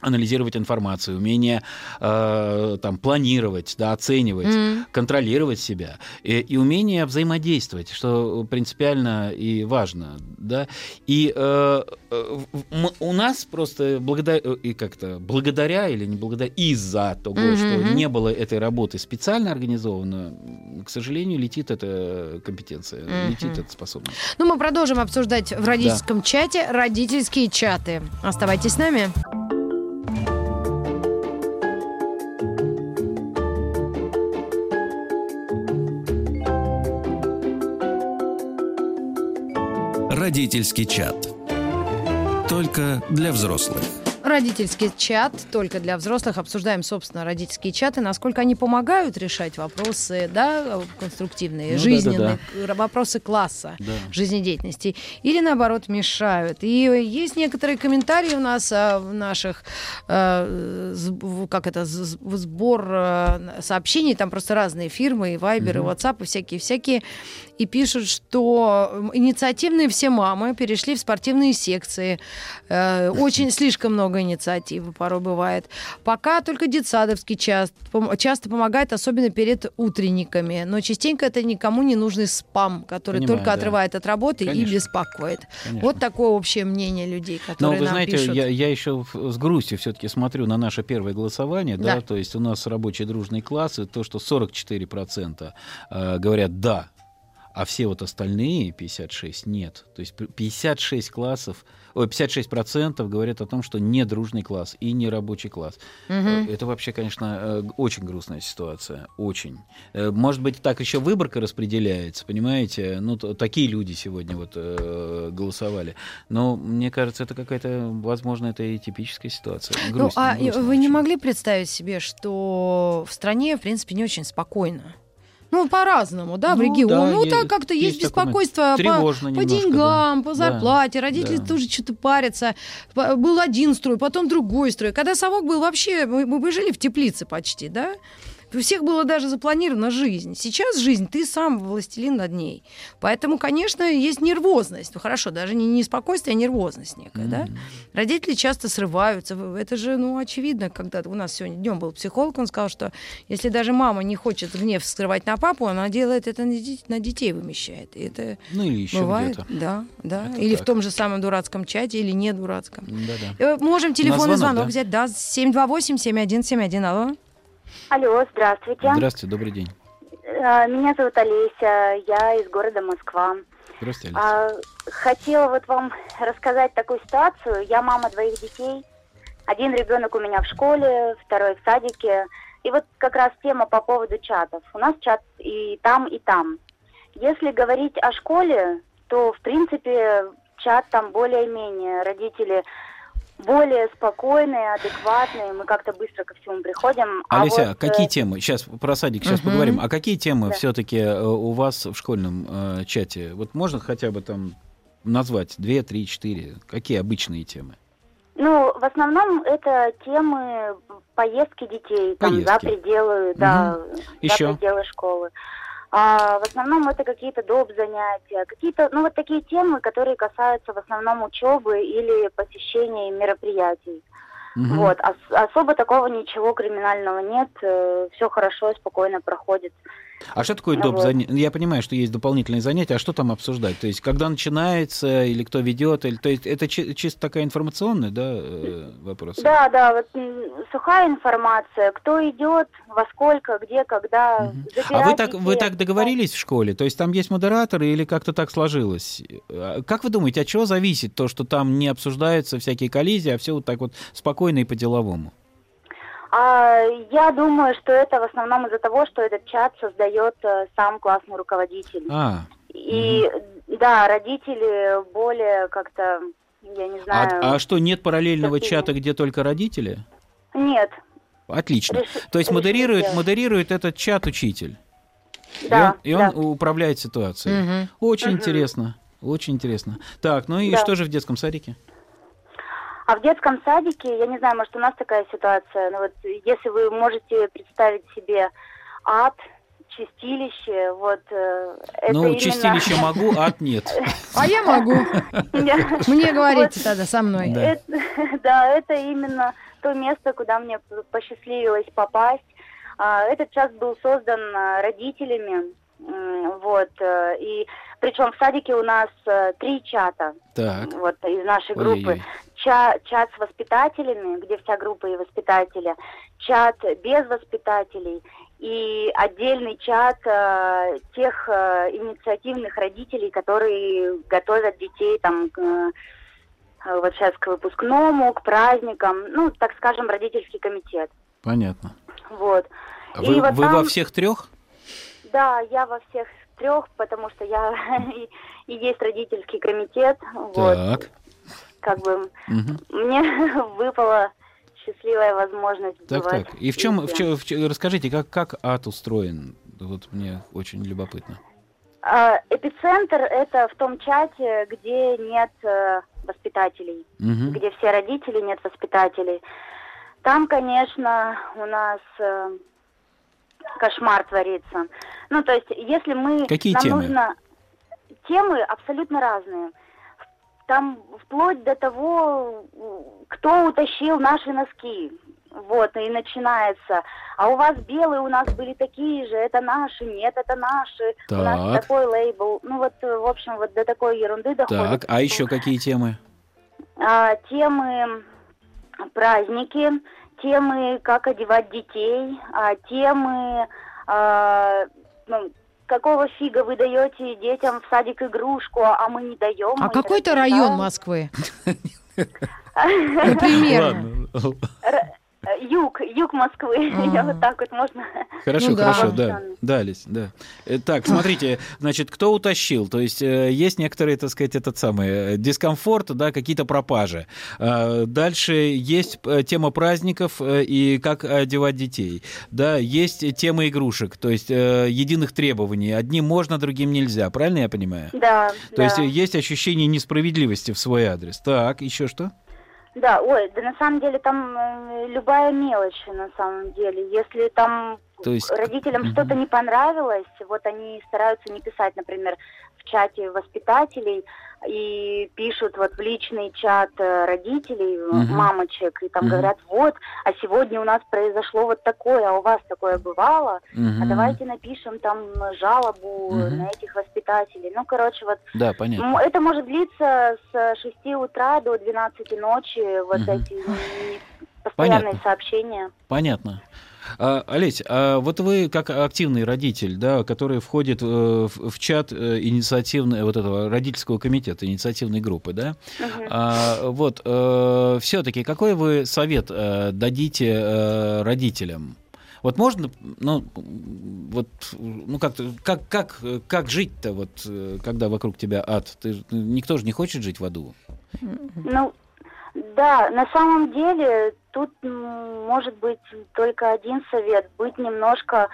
анализировать информацию, умение э, там, планировать, да, оценивать, mm. контролировать себя и, и умение взаимодействовать, что принципиально и важно. Да? И э, э у нас просто благодаря, э, и как-то благодаря или не благодаря, из-за того, mm-hmm. что не было этой работы специально организовано, к сожалению, летит эта компетенция, mm-hmm. летит эта способность. Ну, мы продолжим обсуждать в родительском да. чате родительские чаты. Оставайтесь с нами. Родительский чат. Только для взрослых. Родительский чат только для взрослых. Обсуждаем, собственно, родительские чаты, насколько они помогают решать вопросы, да, конструктивные, ну, жизненные, да, да, да. вопросы класса, да. жизнедеятельности, или наоборот мешают. И есть некоторые комментарии у нас а, в наших, э, как это, сбор э, сообщений, там просто разные фирмы, и Viber, угу. и WhatsApp, и всякие-всякие, и пишут, что инициативные все мамы перешли в спортивные секции, э, очень [LAUGHS] слишком много инициативы порой бывает. Пока только детсадовский часто, часто помогает, особенно перед утренниками. Но частенько это никому не нужный спам, который Понимаю, только да. отрывает от работы Конечно. и беспокоит. Конечно. Вот такое общее мнение людей, которые Но вы нам знаете, пишут. Я, я еще с грустью все-таки смотрю на наше первое голосование, да. да, то есть у нас дружный класс, и то, что 44% э, говорят «да», а все вот остальные 56 нет. То есть 56 классов ой, 56% говорят о том, что не дружный класс и не рабочий класс. Угу. Это вообще, конечно, э, очень грустная ситуация. Очень. Э, может быть, так еще выборка распределяется, понимаете? Ну, такие люди сегодня вот голосовали. Но мне кажется, это какая-то, возможно, это и типическая ситуация. Грустная, ну, а грустная вы очень. не могли представить себе, что в стране, в принципе, не очень спокойно? Ну, по-разному, да, в ну, регионе. Да, ну, так как-то есть, есть беспокойство по, по деньгам, да. по зарплате. Да, Родители да. тоже что-то парятся. Был один строй, потом другой строй. Когда совок был вообще, мы, мы жили в теплице почти, да? У всех было даже запланирована жизнь. Сейчас жизнь, ты сам властелин над ней. Поэтому, конечно, есть нервозность. Ну, хорошо, даже не, не спокойствие, а нервозность некая, mm-hmm. да? Родители часто срываются. Это же, ну, очевидно, когда у нас сегодня днем был психолог, он сказал, что если даже мама не хочет гнев скрывать на папу, она делает это на, детей, на детей вымещает. И это ну, или еще бывает. где-то. Да, да. Это или так. в том же самом дурацком чате, или не дурацком. Да-да. Э, можем телефонный звонок, звонок да? взять, да, 728-7171, алло. Алло, здравствуйте. Здравствуйте, добрый день. Э, меня зовут Олеся, я из города Москва. Здравствуйте, Олеся. А, хотела вот вам рассказать такую ситуацию. Я мама двоих детей. Один ребенок у меня в школе, второй в садике. И вот как раз тема по поводу чатов. У нас чат и там, и там. Если говорить о школе, то, в принципе, чат там более-менее. Родители более спокойные, адекватные, мы как-то быстро ко всему приходим. А Алися, вот... какие э, темы? Сейчас про садик сейчас угу. поговорим. А какие темы да. все-таки э, у вас в школьном э, чате? Вот можно хотя бы там назвать две, три, четыре? Какие обычные темы? Ну, в основном это темы поездки детей поездки. там за пределы, угу. да, Еще? за пределы школы. А, в основном это какие-то доп. занятия, какие-то, ну вот такие темы, которые касаются в основном учебы или посещения мероприятий. Мгм. Вот, ос- особо такого ничего криминального нет, все хорошо, спокойно проходит. А что такое Ну доп. вот. занятия? Я понимаю, что есть дополнительные занятия, а что там обсуждать? То есть, когда начинается, или кто ведет, или то есть это чи- чисто такая информационная, да, э, вопрос? Да, да, вот сухая информация, кто идет, во сколько, где, когда. Мгм. А вы так, вы так договорились в школе? То есть там есть модераторы или как-то так сложилось? А Как вы думаете, от чего зависит то, что там не обсуждаются всякие коллизии, а все вот так вот спокойно и по-деловому? А, я думаю, что это в основном из-за того, что этот чат создает э, сам классный руководитель. А, И да, родители более как-то, я не а, знаю. а что, нет параллельного такие. чата, где только родители? Нет. Отлично. Реши- То есть модерирует, модерирует этот чат учитель. Да, и он, и он да. управляет ситуацией. Мгм. Очень Мгм. интересно. Очень интересно. Так, ну и Да. что же в детском садике? А в детском садике, я не знаю, может, у нас такая ситуация, но вот если вы можете представить себе ад, чистилище, вот э, это ну, именно... чистилище [LAUGHS] могу, ад нет. А я могу. Мне [LAUGHS] говорите тогда со мной. Да. Это- [LAUGHS] да, это именно то место, куда мне посчастливилось попасть. А, Этот час был создан а, родителями, вот, э, и причем в садике у нас э, три чата, Так. вот, из нашей группы. Ой-ой-ой. Ча- чат с воспитателями, где вся группа и воспитатели, чат без воспитателей и отдельный чат э, тех э, инициативных родителей, которые готовят детей там к, э, вот сейчас к выпускному, к праздникам, ну, так скажем, родительский комитет. Понятно. Вот. А И Вы, вот вы во там- всех трех? Да, я во всех трех, потому что я [LAUGHS] и, и есть родительский комитет. Вот. Как бы Мгм. мне [LAUGHS] выпала счастливая возможность Так, так. И в чем, в чё- в чё- расскажите, как, как ад устроен? Вот мне очень любопытно. А, Эпицентр это в том чате, где нет э, воспитателей, Мгм. где все родители, нет воспитателей. Там, конечно, у нас э, кошмар творится. Ну, то есть, если мы... Какие нам темы? нужно... Темы абсолютно разные. Там вплоть до того, кто утащил наши носки. Вот, и начинается. А у вас белые, у нас были такие же, это наши, нет, это наши. У нас Так. такой лейбл. Ну вот, в общем, вот до такой ерунды доходит. Так, а еще какие темы? А, темы праздники, темы, как одевать детей, а, темы, а, ну, какого фига вы даете детям в садик игрушку, а мы не даем. А какой-то район Москвы? [LAUGHS] Примерно. Юг, юг Москвы. [LAUGHS] Я вот так вот можно. Хорошо, Ну да. хорошо, да. Дались, да. Э, Так, смотрите, значит, кто утащил? То есть э, есть некоторые, так сказать, этот самый э, дискомфорт, да, какие-то пропажи. А, Дальше есть тема праздников и как одевать детей. Да, есть тема игрушек, то есть единых требований. Одним можно, другим нельзя. Правильно я понимаю? Да, То да. есть есть ощущение несправедливости в свой адрес. Так, еще что? Да, ой, да на самом деле там э, любая мелочь на самом деле. Если там То есть- родителям Мгм. что-то не понравилось, вот они стараются не писать, например, в чате воспитателей и пишут вот в личный чат э, родителей, Мгм. мамочек, и там Мгм. говорят, вот, а сегодня у нас произошло вот такое, а у вас такое бывало, а Мгм. давайте напишем там жалобу Мгм. на этих воспитателей. Ну, короче, вот Да, понятно. Это может длиться с 6 утра до 12 ночи, вот Мгм. эти постоянные Понятно. сообщения. Понятно. А, Олесь, а вот вы как активный родитель, да, который входит э, в, в чат э, инициативной вот этого родительского комитета, инициативной группы, да, Мгм. а, вот все-таки какой вы совет э, дадите э, родителям? Вот можно, ну, вот, ну как, как, как, как жить-то, вот, э, когда вокруг тебя ад? Ты, никто же не хочет жить в аду. Ну, да, на самом деле тут может быть только один совет, быть немножко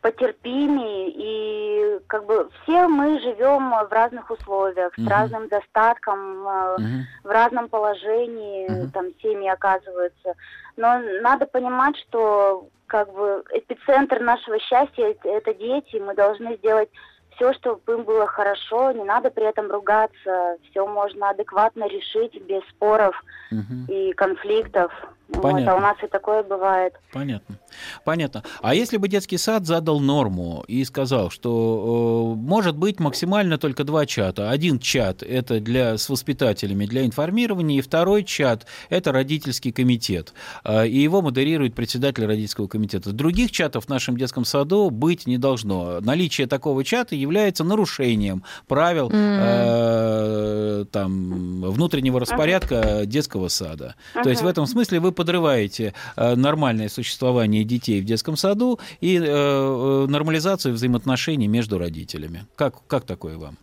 потерпимее и как бы все мы живем в разных условиях, Мгм. с разным достатком, Мгм. в разном положении, Мгм. там семьи оказываются. Но надо понимать, что как бы эпицентр нашего счастья это, дети, мы должны сделать все, чтобы им было хорошо, не надо при этом ругаться, все можно адекватно решить без споров Мгм. и конфликтов. Вот, Понятно. а у нас и такое бывает. Понятно. Понятно. А если бы детский сад задал норму и сказал, что э, может быть максимально только два чата. Один чат это для с воспитателями для информирования, и второй чат это родительский комитет, э, и его модерирует председатель родительского комитета. Других чатов в нашем детском саду быть не должно. Наличие такого чата является нарушением правил э, там внутреннего распорядка детского сада. То есть в этом смысле вы подрываете э, нормальное существование детей в детском саду и э, э, нормализацию взаимоотношений между родителями. Как, как такое вам?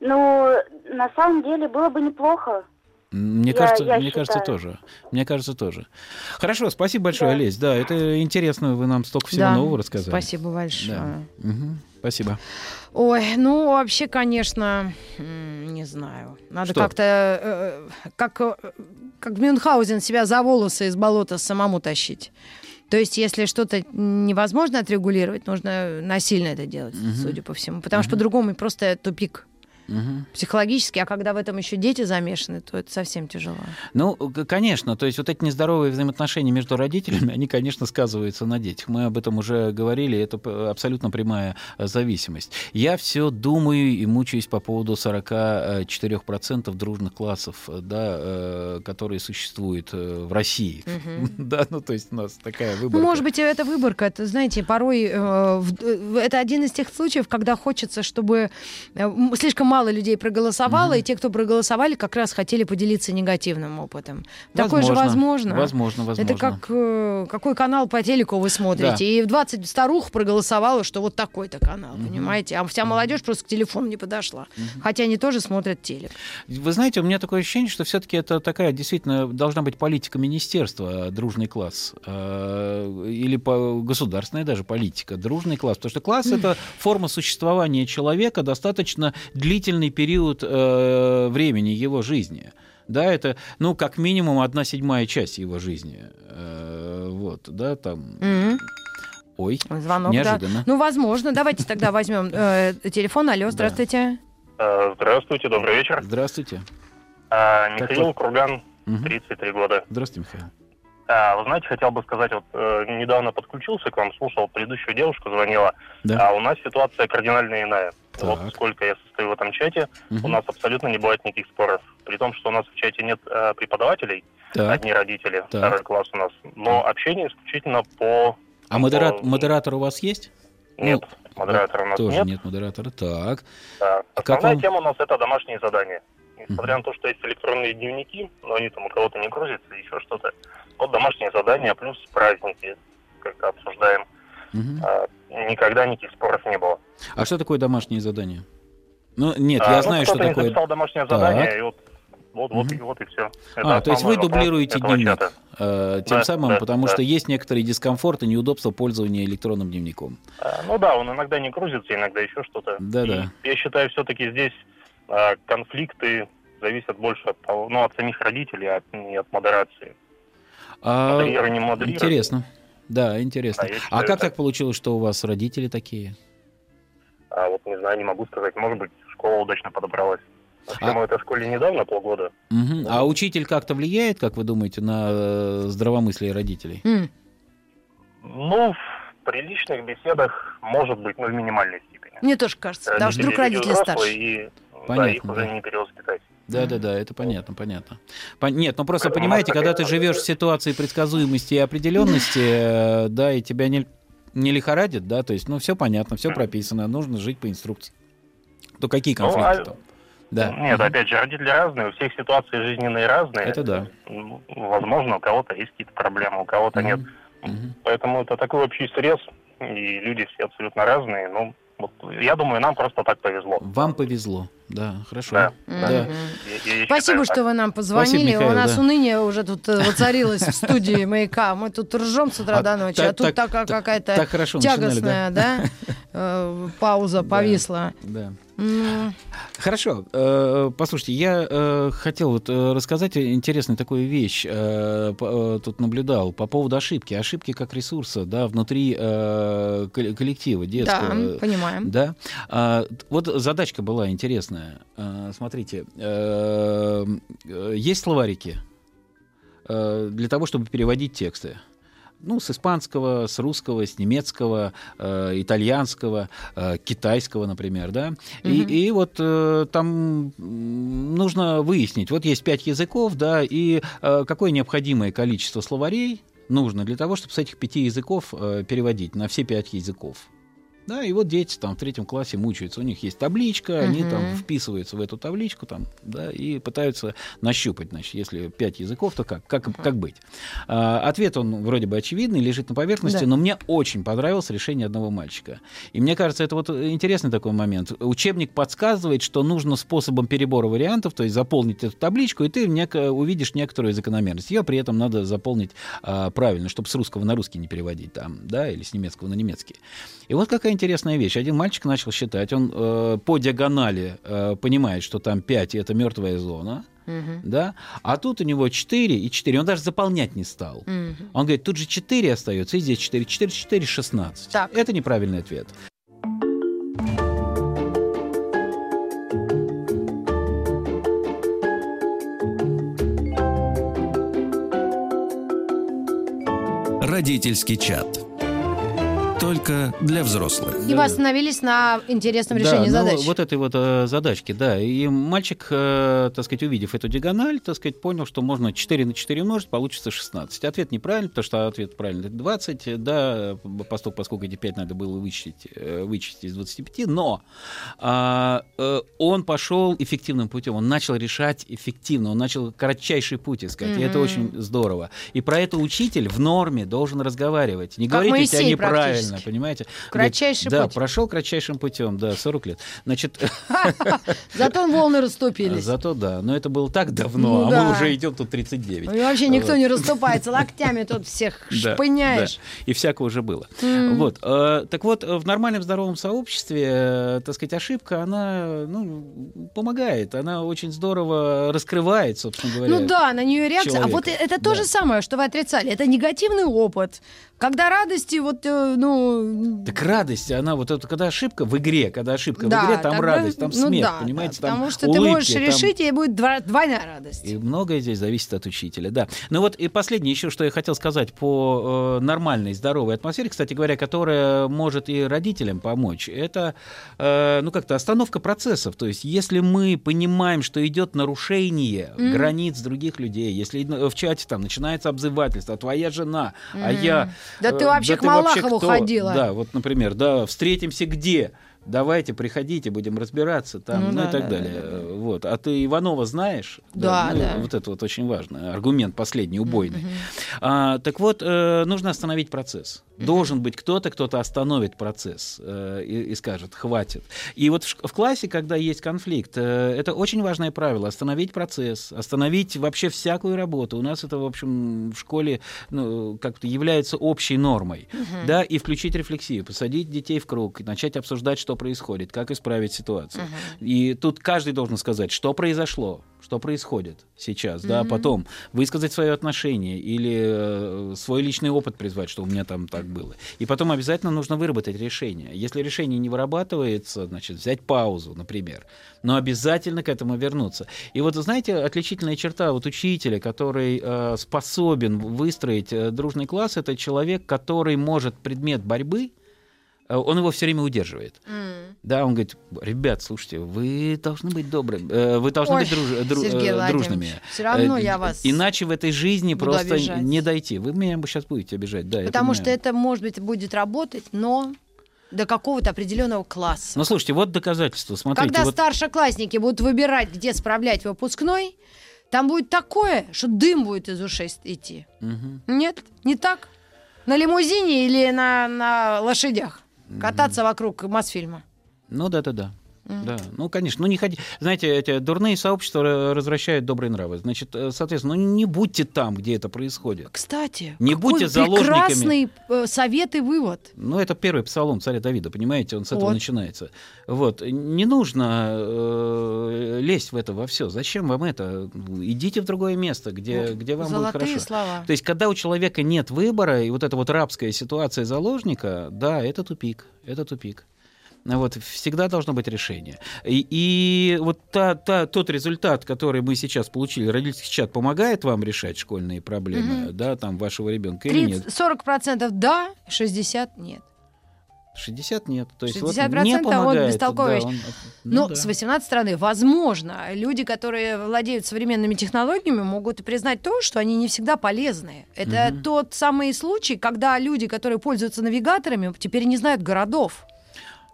Ну, на самом деле было бы неплохо. Мне Я- кажется, я мне кажется тоже. Мне кажется тоже. Хорошо, спасибо большое, Да. Олесь. Да, это интересно, вы нам столько всего Да, нового рассказали. Спасибо большое. Да. Мгм. Спасибо. Ой, ну вообще, конечно, не знаю. Надо Что? как-то, э, как, э, как Мюнхгаузен себя за волосы из болота самому тащить. То есть, если что-то невозможно отрегулировать, нужно насильно это делать, судя по всему. Потому что по-другому просто тупик Мгм. психологически, а когда в этом еще дети замешаны, то это совсем тяжело. Ну, конечно, то есть вот эти нездоровые взаимоотношения между родителями, они, конечно, сказываются на детях. Мы об этом уже говорили, это абсолютно прямая э, зависимость. Я все думаю и мучаюсь по поводу 44% дружных классов, э, да, э, которые существуют в России. [LAUGHS] Да, ну то есть у нас такая Ну, выборка. может быть, это выборка. Это, знаете, порой э, это один из тех случаев, когда хочется, чтобы слишком мало людей проголосовало, и те, кто проголосовали, как раз хотели поделиться негативным опытом. Такое же возможно. Возможно, возможно. Это как э, какой канал по телеку вы смотрите. Да. И 20 старух проголосовало, что вот такой-то канал, понимаете? А вся молодежь просто к телефону не подошла. Хотя они тоже смотрят телек. Вы знаете, у меня такое ощущение, что все-таки это такая действительно должна быть политика министерства, дружный класс, э, или по- государственная даже политика, дружный класс. Потому что класс это [LAUGHS] форма существования человека достаточно длительный период э, времени его жизни. Да, это, ну, как минимум, одна седьмая часть его жизни. Э, вот, да, там... Мгм. Ой, Звонок, да. неожиданно. Ну, возможно. Давайте тогда возьмем э, телефон. Алло, здравствуйте. Э, Здравствуйте, добрый вечер. Здравствуйте. А, Михаил? Курган, Мгм. 33 года. Здравствуйте, Михаил. А, Вы знаете, хотел бы сказать, вот э, недавно подключился к вам, слушал, предыдущую девушку звонила, Да. а у нас ситуация кардинально иная. Так. Вот сколько я состою в этом чате, Мгм. у нас абсолютно не бывает никаких споров. При том, что у нас в чате нет э, преподавателей, Так. одни родители, Так. второй класс у нас, но общение исключительно по... А модера- по- модератор у вас есть? Нет, Ну, модератора у нас Тоже нет. нет модератора. Так. Да. А как Основная вам- тема у нас это домашние задания. Несмотря на то, что есть электронные дневники, но они там у кого-то не грузятся, еще что-то. Вот домашние задания плюс праздники, как обсуждаем. Мгм. А, никогда никаких споров не было. А что такое домашние задания? Ну, нет, А, я ну, знаю, что кто-то такое. написал домашнее Так. задание, и вот, вот, вот, Мгм. и, вот и все. А, то есть вы дублируете дневник, э, тем Да, самым, да, потому да. что есть некоторые дискомфорты, неудобства пользования электронным дневником. А, Ну да, он иногда не грузится, иногда еще что-то. Да-да. И я считаю, все-таки здесь а, конфликты зависят больше от того, ну, от самих родителей, а не от модерации. А, не интересно. Да, интересно. Да, я а считаю, как так. так получилось, что у вас родители такие? А вот не знаю, не могу сказать, может быть, школа удачно подобралась. Вообще, А- мы в этой школе недавно, полгода. Да. А учитель как-то влияет, как вы думаете, на э, здравомыслие родителей? М. Ну, в приличных беседах, может быть, но в минимальной степени. Мне тоже кажется. Потому что Родители вдруг родители старше. И, да, Понятно, их уже да. не перевоспитать. Да, да, да, это понятно, понятно. Пон- Нет, ну просто Поэтому понимаете, когда ты живешь в ситуации предсказуемости и определенности, [LAUGHS] э, да, и тебя не, не лихорадит, да, то есть, ну, все понятно, все прописано, нужно жить по инструкции. То какие Ну, конфликты а- там? Да. Нет, опять же, родители разные, у всех ситуации жизненные разные. Это да. Ну, Возможно, у кого-то есть какие-то проблемы, у кого-то нет. Поэтому это такой общий срез, и люди все абсолютно разные. Ну, вот, я думаю, нам просто так повезло. Вам повезло, да, хорошо. Да. Да. Я- я Спасибо, считаю что так. вы нам позвонили. Михаил, У нас да. уныние уже тут э, воцарилось в студии [LAUGHS] маяка. Мы тут ржем с утра А до ночи, так- а тут так- такая так- какая-то тягостная, да, э, пауза [LAUGHS] повисла. Да. М, Хорошо. Э, Послушайте, я э, хотел вот э, рассказать интересную такую вещь. Тут наблюдал по поводу ошибки. Ошибки как ресурса, да, внутри кол- коллектива Да, детского. понимаем. Да. А, вот задачка была интересная. Смотрите, есть словарики. для того, чтобы переводить тексты ну, с испанского, с русского, с немецкого, э, итальянского, э, китайского, например, да. И, и вот э, там нужно выяснить, вот есть пять языков, да, и э, какое необходимое количество словарей нужно для того, чтобы с этих пяти языков э, переводить на все пять языков. Да, и вот дети там в третьем классе мучаются. У них есть табличка, uh-huh. они там вписываются в эту табличку там, да, и пытаются нащупать, значит, если пять языков, то как, как, как быть? А, ответ, он вроде бы очевидный, лежит на поверхности, да. но мне очень понравилось решение одного мальчика. И мне кажется, это вот интересный такой момент. Учебник подсказывает, что нужно способом перебора вариантов, то есть заполнить эту табличку, и ты неко, увидишь некоторую закономерность. Ее при этом надо заполнить а, правильно, чтобы с русского на русский не переводить там, да, или с немецкого на немецкий. И вот какая интересная вещь. Один мальчик начал считать, он э, по диагонали э, понимает, что там 5 — это мертвая зона, Uh-huh. Да? А тут у него 4 и 4. Он даже заполнять не стал. Uh-huh. Он говорит, тут же 4 остается, и здесь 4. 4, 4, 16. Так. Это неправильный ответ. Родительский чат только для взрослых. И вы остановились на интересном решении да, задач. Ну, вот этой вот э, задачки, да. И мальчик, э, так сказать, увидев эту диагональ, так сказать, понял, что можно 4 на 4 умножить, получится 16. Ответ неправильный, потому что ответ правильный 20, да, поскольку, поскольку эти 5 надо было вычесть, э, вычесть из 25, но э, э, он пошел эффективным путем, он начал решать эффективно, он начал кратчайший путь искать, mm-hmm. и это очень здорово. И про это учитель в норме должен разговаривать. Не как говорите, у тебя неправильно правильно, понимаете? Кратчайший Говорит, путь. Да, прошел кратчайшим путем, да, 40 лет. Значит... [LAUGHS] Зато волны расступились. Зато да, но это было так давно, ну, а да. мы уже идем тут 39. И вообще никто вот. не расступается, локтями тут всех [LAUGHS] шпыняешь. Да, да. И всякого уже было. Mm. Вот. Э, так вот, в нормальном здоровом сообществе, э, так сказать, ошибка, она ну, помогает, она очень здорово раскрывает, собственно говоря. Ну да, на нее реакция. Человека. А вот это то да. же самое, что вы отрицали. Это негативный опыт. Когда радости, вот, э, ну... Так радость, она вот это, когда ошибка в игре, когда ошибка да, в игре, там тогда, радость, там ну, смех, да, понимаете, да, там Потому что улыбки, ты можешь там... решить, и будет двойная радость. И многое здесь зависит от учителя, да. Ну вот и последнее еще, что я хотел сказать по э, нормальной, здоровой атмосфере, кстати говоря, которая может и родителям помочь, это, э, ну как-то остановка процессов. То есть если мы понимаем, что идет нарушение mm-hmm. границ других людей, если в чате там начинается обзывательство, твоя жена, mm-hmm. а я да ты вообще да к Малахову ходила. Да, вот, например, да, встретимся где? Давайте, приходите, будем разбираться там, ну, ну да, и так да, далее. Да, да. Вот. А ты Иванова знаешь? Да, да. Ну, да. Вот это вот очень важно. Аргумент последний, убойный. Mm-hmm. А, так вот, э, нужно остановить процесс. Mm-hmm. Должен быть кто-то, кто-то остановит процесс э, и, и скажет, хватит. И вот в, в классе, когда есть конфликт, э, это очень важное правило. Остановить процесс, остановить вообще всякую работу. У нас это, в общем, в школе ну, как-то является общей нормой. Mm-hmm. Да, и включить рефлексию, посадить детей в круг, начать обсуждать, что что происходит, как исправить ситуацию. Uh-huh. И тут каждый должен сказать, что произошло, что происходит сейчас, uh-huh. да, потом высказать свое отношение или э, свой личный опыт призвать, что у меня там так было. И потом обязательно нужно выработать решение. Если решение не вырабатывается, значит, взять паузу, например, но обязательно к этому вернуться. И вот, знаете, отличительная черта вот учителя, который э, способен выстроить э, дружный класс, это человек, который может предмет борьбы он его все время удерживает. Mm. Да, он говорит, ребят, слушайте, вы должны быть добрыми, э, вы должны Ой, быть друж, дру, э, дружными. Все равно я вас Иначе в этой жизни просто обижать. не дойти. Вы меня сейчас будете обижать, да. Потому что это, может быть, будет работать, но до какого-то определенного класса. Ну, слушайте, вот доказательство. Смотрите, Когда вот... старшеклассники будут выбирать, где справлять выпускной, там будет такое, что дым будет из ушей идти. Угу. Нет? Не так? На лимузине или на, на лошадях? Кататься вокруг Мосфильма. Ну да-да-да. Да, ну, конечно, ну не ходи. Знаете, эти дурные сообщества развращают добрые нравы. Значит, э, соответственно, ну не будьте там, где это происходит. Кстати, не какой будьте заложниками. прекрасный э, совет и вывод. Ну, это первый псалом царя Давида, понимаете, он с этого вот. начинается. Вот, не нужно э, лезть в это во все. Зачем вам это? Идите в другое место, где, вот. где вам Золотые будет хорошо. слова. То есть, когда у человека нет выбора, и вот эта вот рабская ситуация заложника, да, это тупик, это тупик. Вот, всегда должно быть решение. И, и вот та, та, тот результат, который мы сейчас получили, родительский чат помогает вам решать школьные проблемы, Мгм. да, там, вашего ребенка или нет? 30, 40% да, 60% нет. 60 нет. То есть 60% вот не он помогает. бестолковый. да, он- Но ну да. с 18 стороны, возможно, люди, которые владеют современными технологиями, могут признать то, что они не всегда полезны. Это Мгм. тот самый случай, когда люди, которые пользуются навигаторами, теперь не знают городов.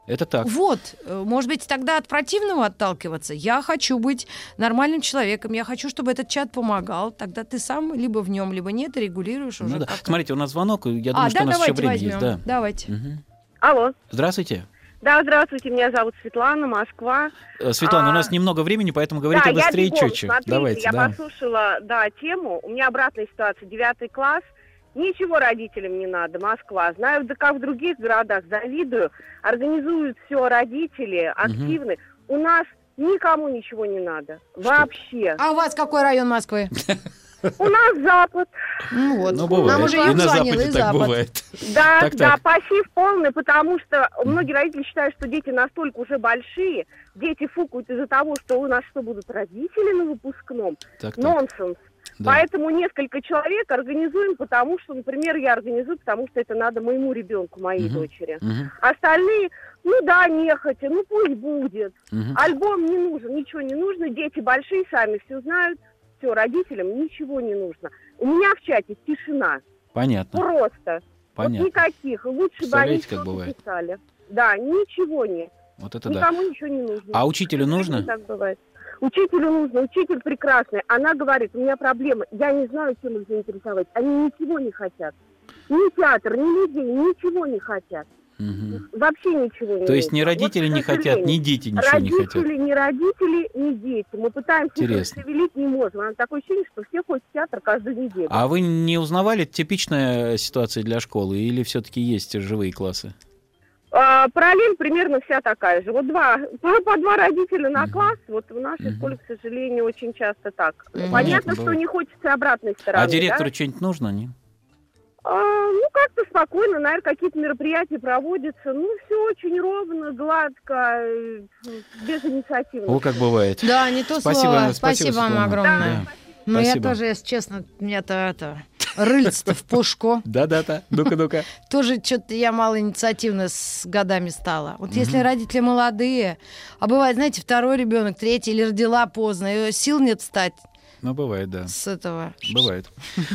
Это так. Вот, э, может быть, тогда от противного отталкиваться. Я хочу быть нормальным человеком, я хочу, чтобы этот чат помогал. Тогда ты сам либо в нем, либо нет, и регулируешь уже. Ну да. Смотрите, у нас звонок, я а, думаю, что да, у нас еще время возьмем. есть. Да. Давайте. Мгм. Алло. Здравствуйте. Да, здравствуйте, меня зовут Светлана, Москва. Э, Светлана, у А, нас немного времени, поэтому говорите да, быстрее и четче. Смотрите, Давайте, я да. послушала, да, тему. У меня обратная ситуация. Девятый класс. Ничего родителям не надо, Москва. Знаю, да как в других городах, завидую. Организуют все родители, активны. У нас никому ничего не надо. Вообще. А у вас какой район Москвы? [LAUGHS] У нас Запад. Ну вот, Ну, бывает. нам уже и на Западе и так Запад. бывает. Да, [LAUGHS] Так, да, так. пассив полный, потому что многие родители считают, что дети настолько уже большие, дети фукают из-за того, что у нас что будут родители на выпускном. Так. Нонсенс. Да. Поэтому несколько человек организуем, потому что, например, я организую, потому что это надо моему ребенку, моей Мгм. дочери. Мгм, Остальные, ну да, нехотя, ну пусть будет. мгм. Альбом не нужен, ничего не нужно, дети большие сами все знают, все, родителям ничего не нужно. У меня в чате тишина, Понятно, просто. понятно. Вот никаких. Лучше бы они как бывает? писали. Да, ничего нет. Вот это да. Никому ничего не нужно. А учителю нужно? Так бывает. Учителю нужно, учитель прекрасный. Она говорит, у меня проблема, я не знаю, чем их заинтересовать. Они ничего не хотят. Ни театр, ни людей, ничего не хотят. Мгм. Вообще ничего не То есть ни родители Вот, не хотят, ни дети ничего не хотят. Родители, ни родители, ни дети. Мы пытаемся Интересно. расшевелить, не можем. А такое ощущение, что все ходят в театр каждую неделю. А вы не узнавали типичная ситуация для школы или все-таки есть живые классы? А, параллель примерно вся такая же. Вот два, по, по два родителя на класс. Вот в нашей Мгм. школе, к сожалению, очень часто так. Мгм. Понятно, Понятно, что не хочется обратной стороны. А директору да? что-нибудь нужно, не? А, ну, как-то спокойно, наверное, какие-то мероприятия проводятся. Ну, все очень ровно, гладко, э, без инициативы. О, как бывает. Да, не то Спасибо, слово. спасибо, Спасибо вам огромное. Да. Ну, я тоже, если честно, меня-то это рыльце-то в пушку. [LAUGHS] Да-да-да. Ну-ка, ну-ка. Тоже что-то я мало инициативна с годами стала. Вот если родители молодые, а бывает, знаете, второй ребенок, третий, или родила поздно, и сил нет встать Ну, бывает, да. с этого. Бывает.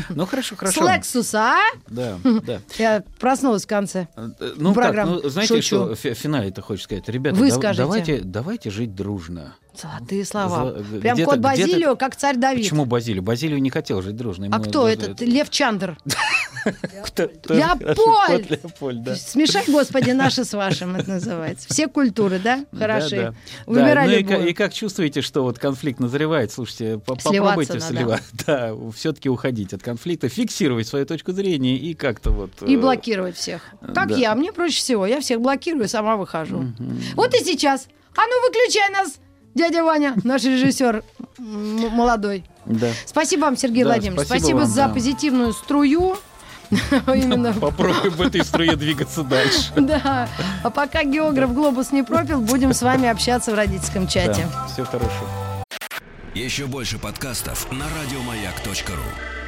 Ну, хорошо, хорошо. С Лексуса, а? Да, [LAUGHS] да. Я проснулась в конце. Э, Ну, как, ну, знаете, Шучу. что в фи- финале ты хочешь сказать? Ребята, Вы да- скажите. давайте, давайте жить дружно. Золотые слова. За- Прям где-то- кот Базилио, как царь Давид. Почему Базилию? Базилию не хотел жить дружно. А ему кто даже этот? Лев Чандр. [LAUGHS] Леопольд! Смешай, Господи, наши с вашим, это называется. Все культуры, да? Хороши. Да, ну и, как чувствуете, что вот конфликт назревает? Слушайте, попробуйте сливать. [LAUGHS] Да, все-таки уходить от конфликта, фиксировать свою точку зрения и как-то вот... И э, блокировать всех. Как я, мне проще всего. Я всех блокирую, сама выхожу. Вот и сейчас. А ну выключай нас, дядя Ваня, наш режиссер м- молодой. Да. Спасибо вам, Сергей Да, Владимирович. спасибо Спасибо вам, за да. позитивную струю. [LAUGHS] Именно. Попробуем в этой струе двигаться дальше. [LAUGHS] Да. А пока географ глобус не пропил, будем с вами общаться в родительском чате. Да, все хорошо. Еще больше подкастов на радиомаяк.ру.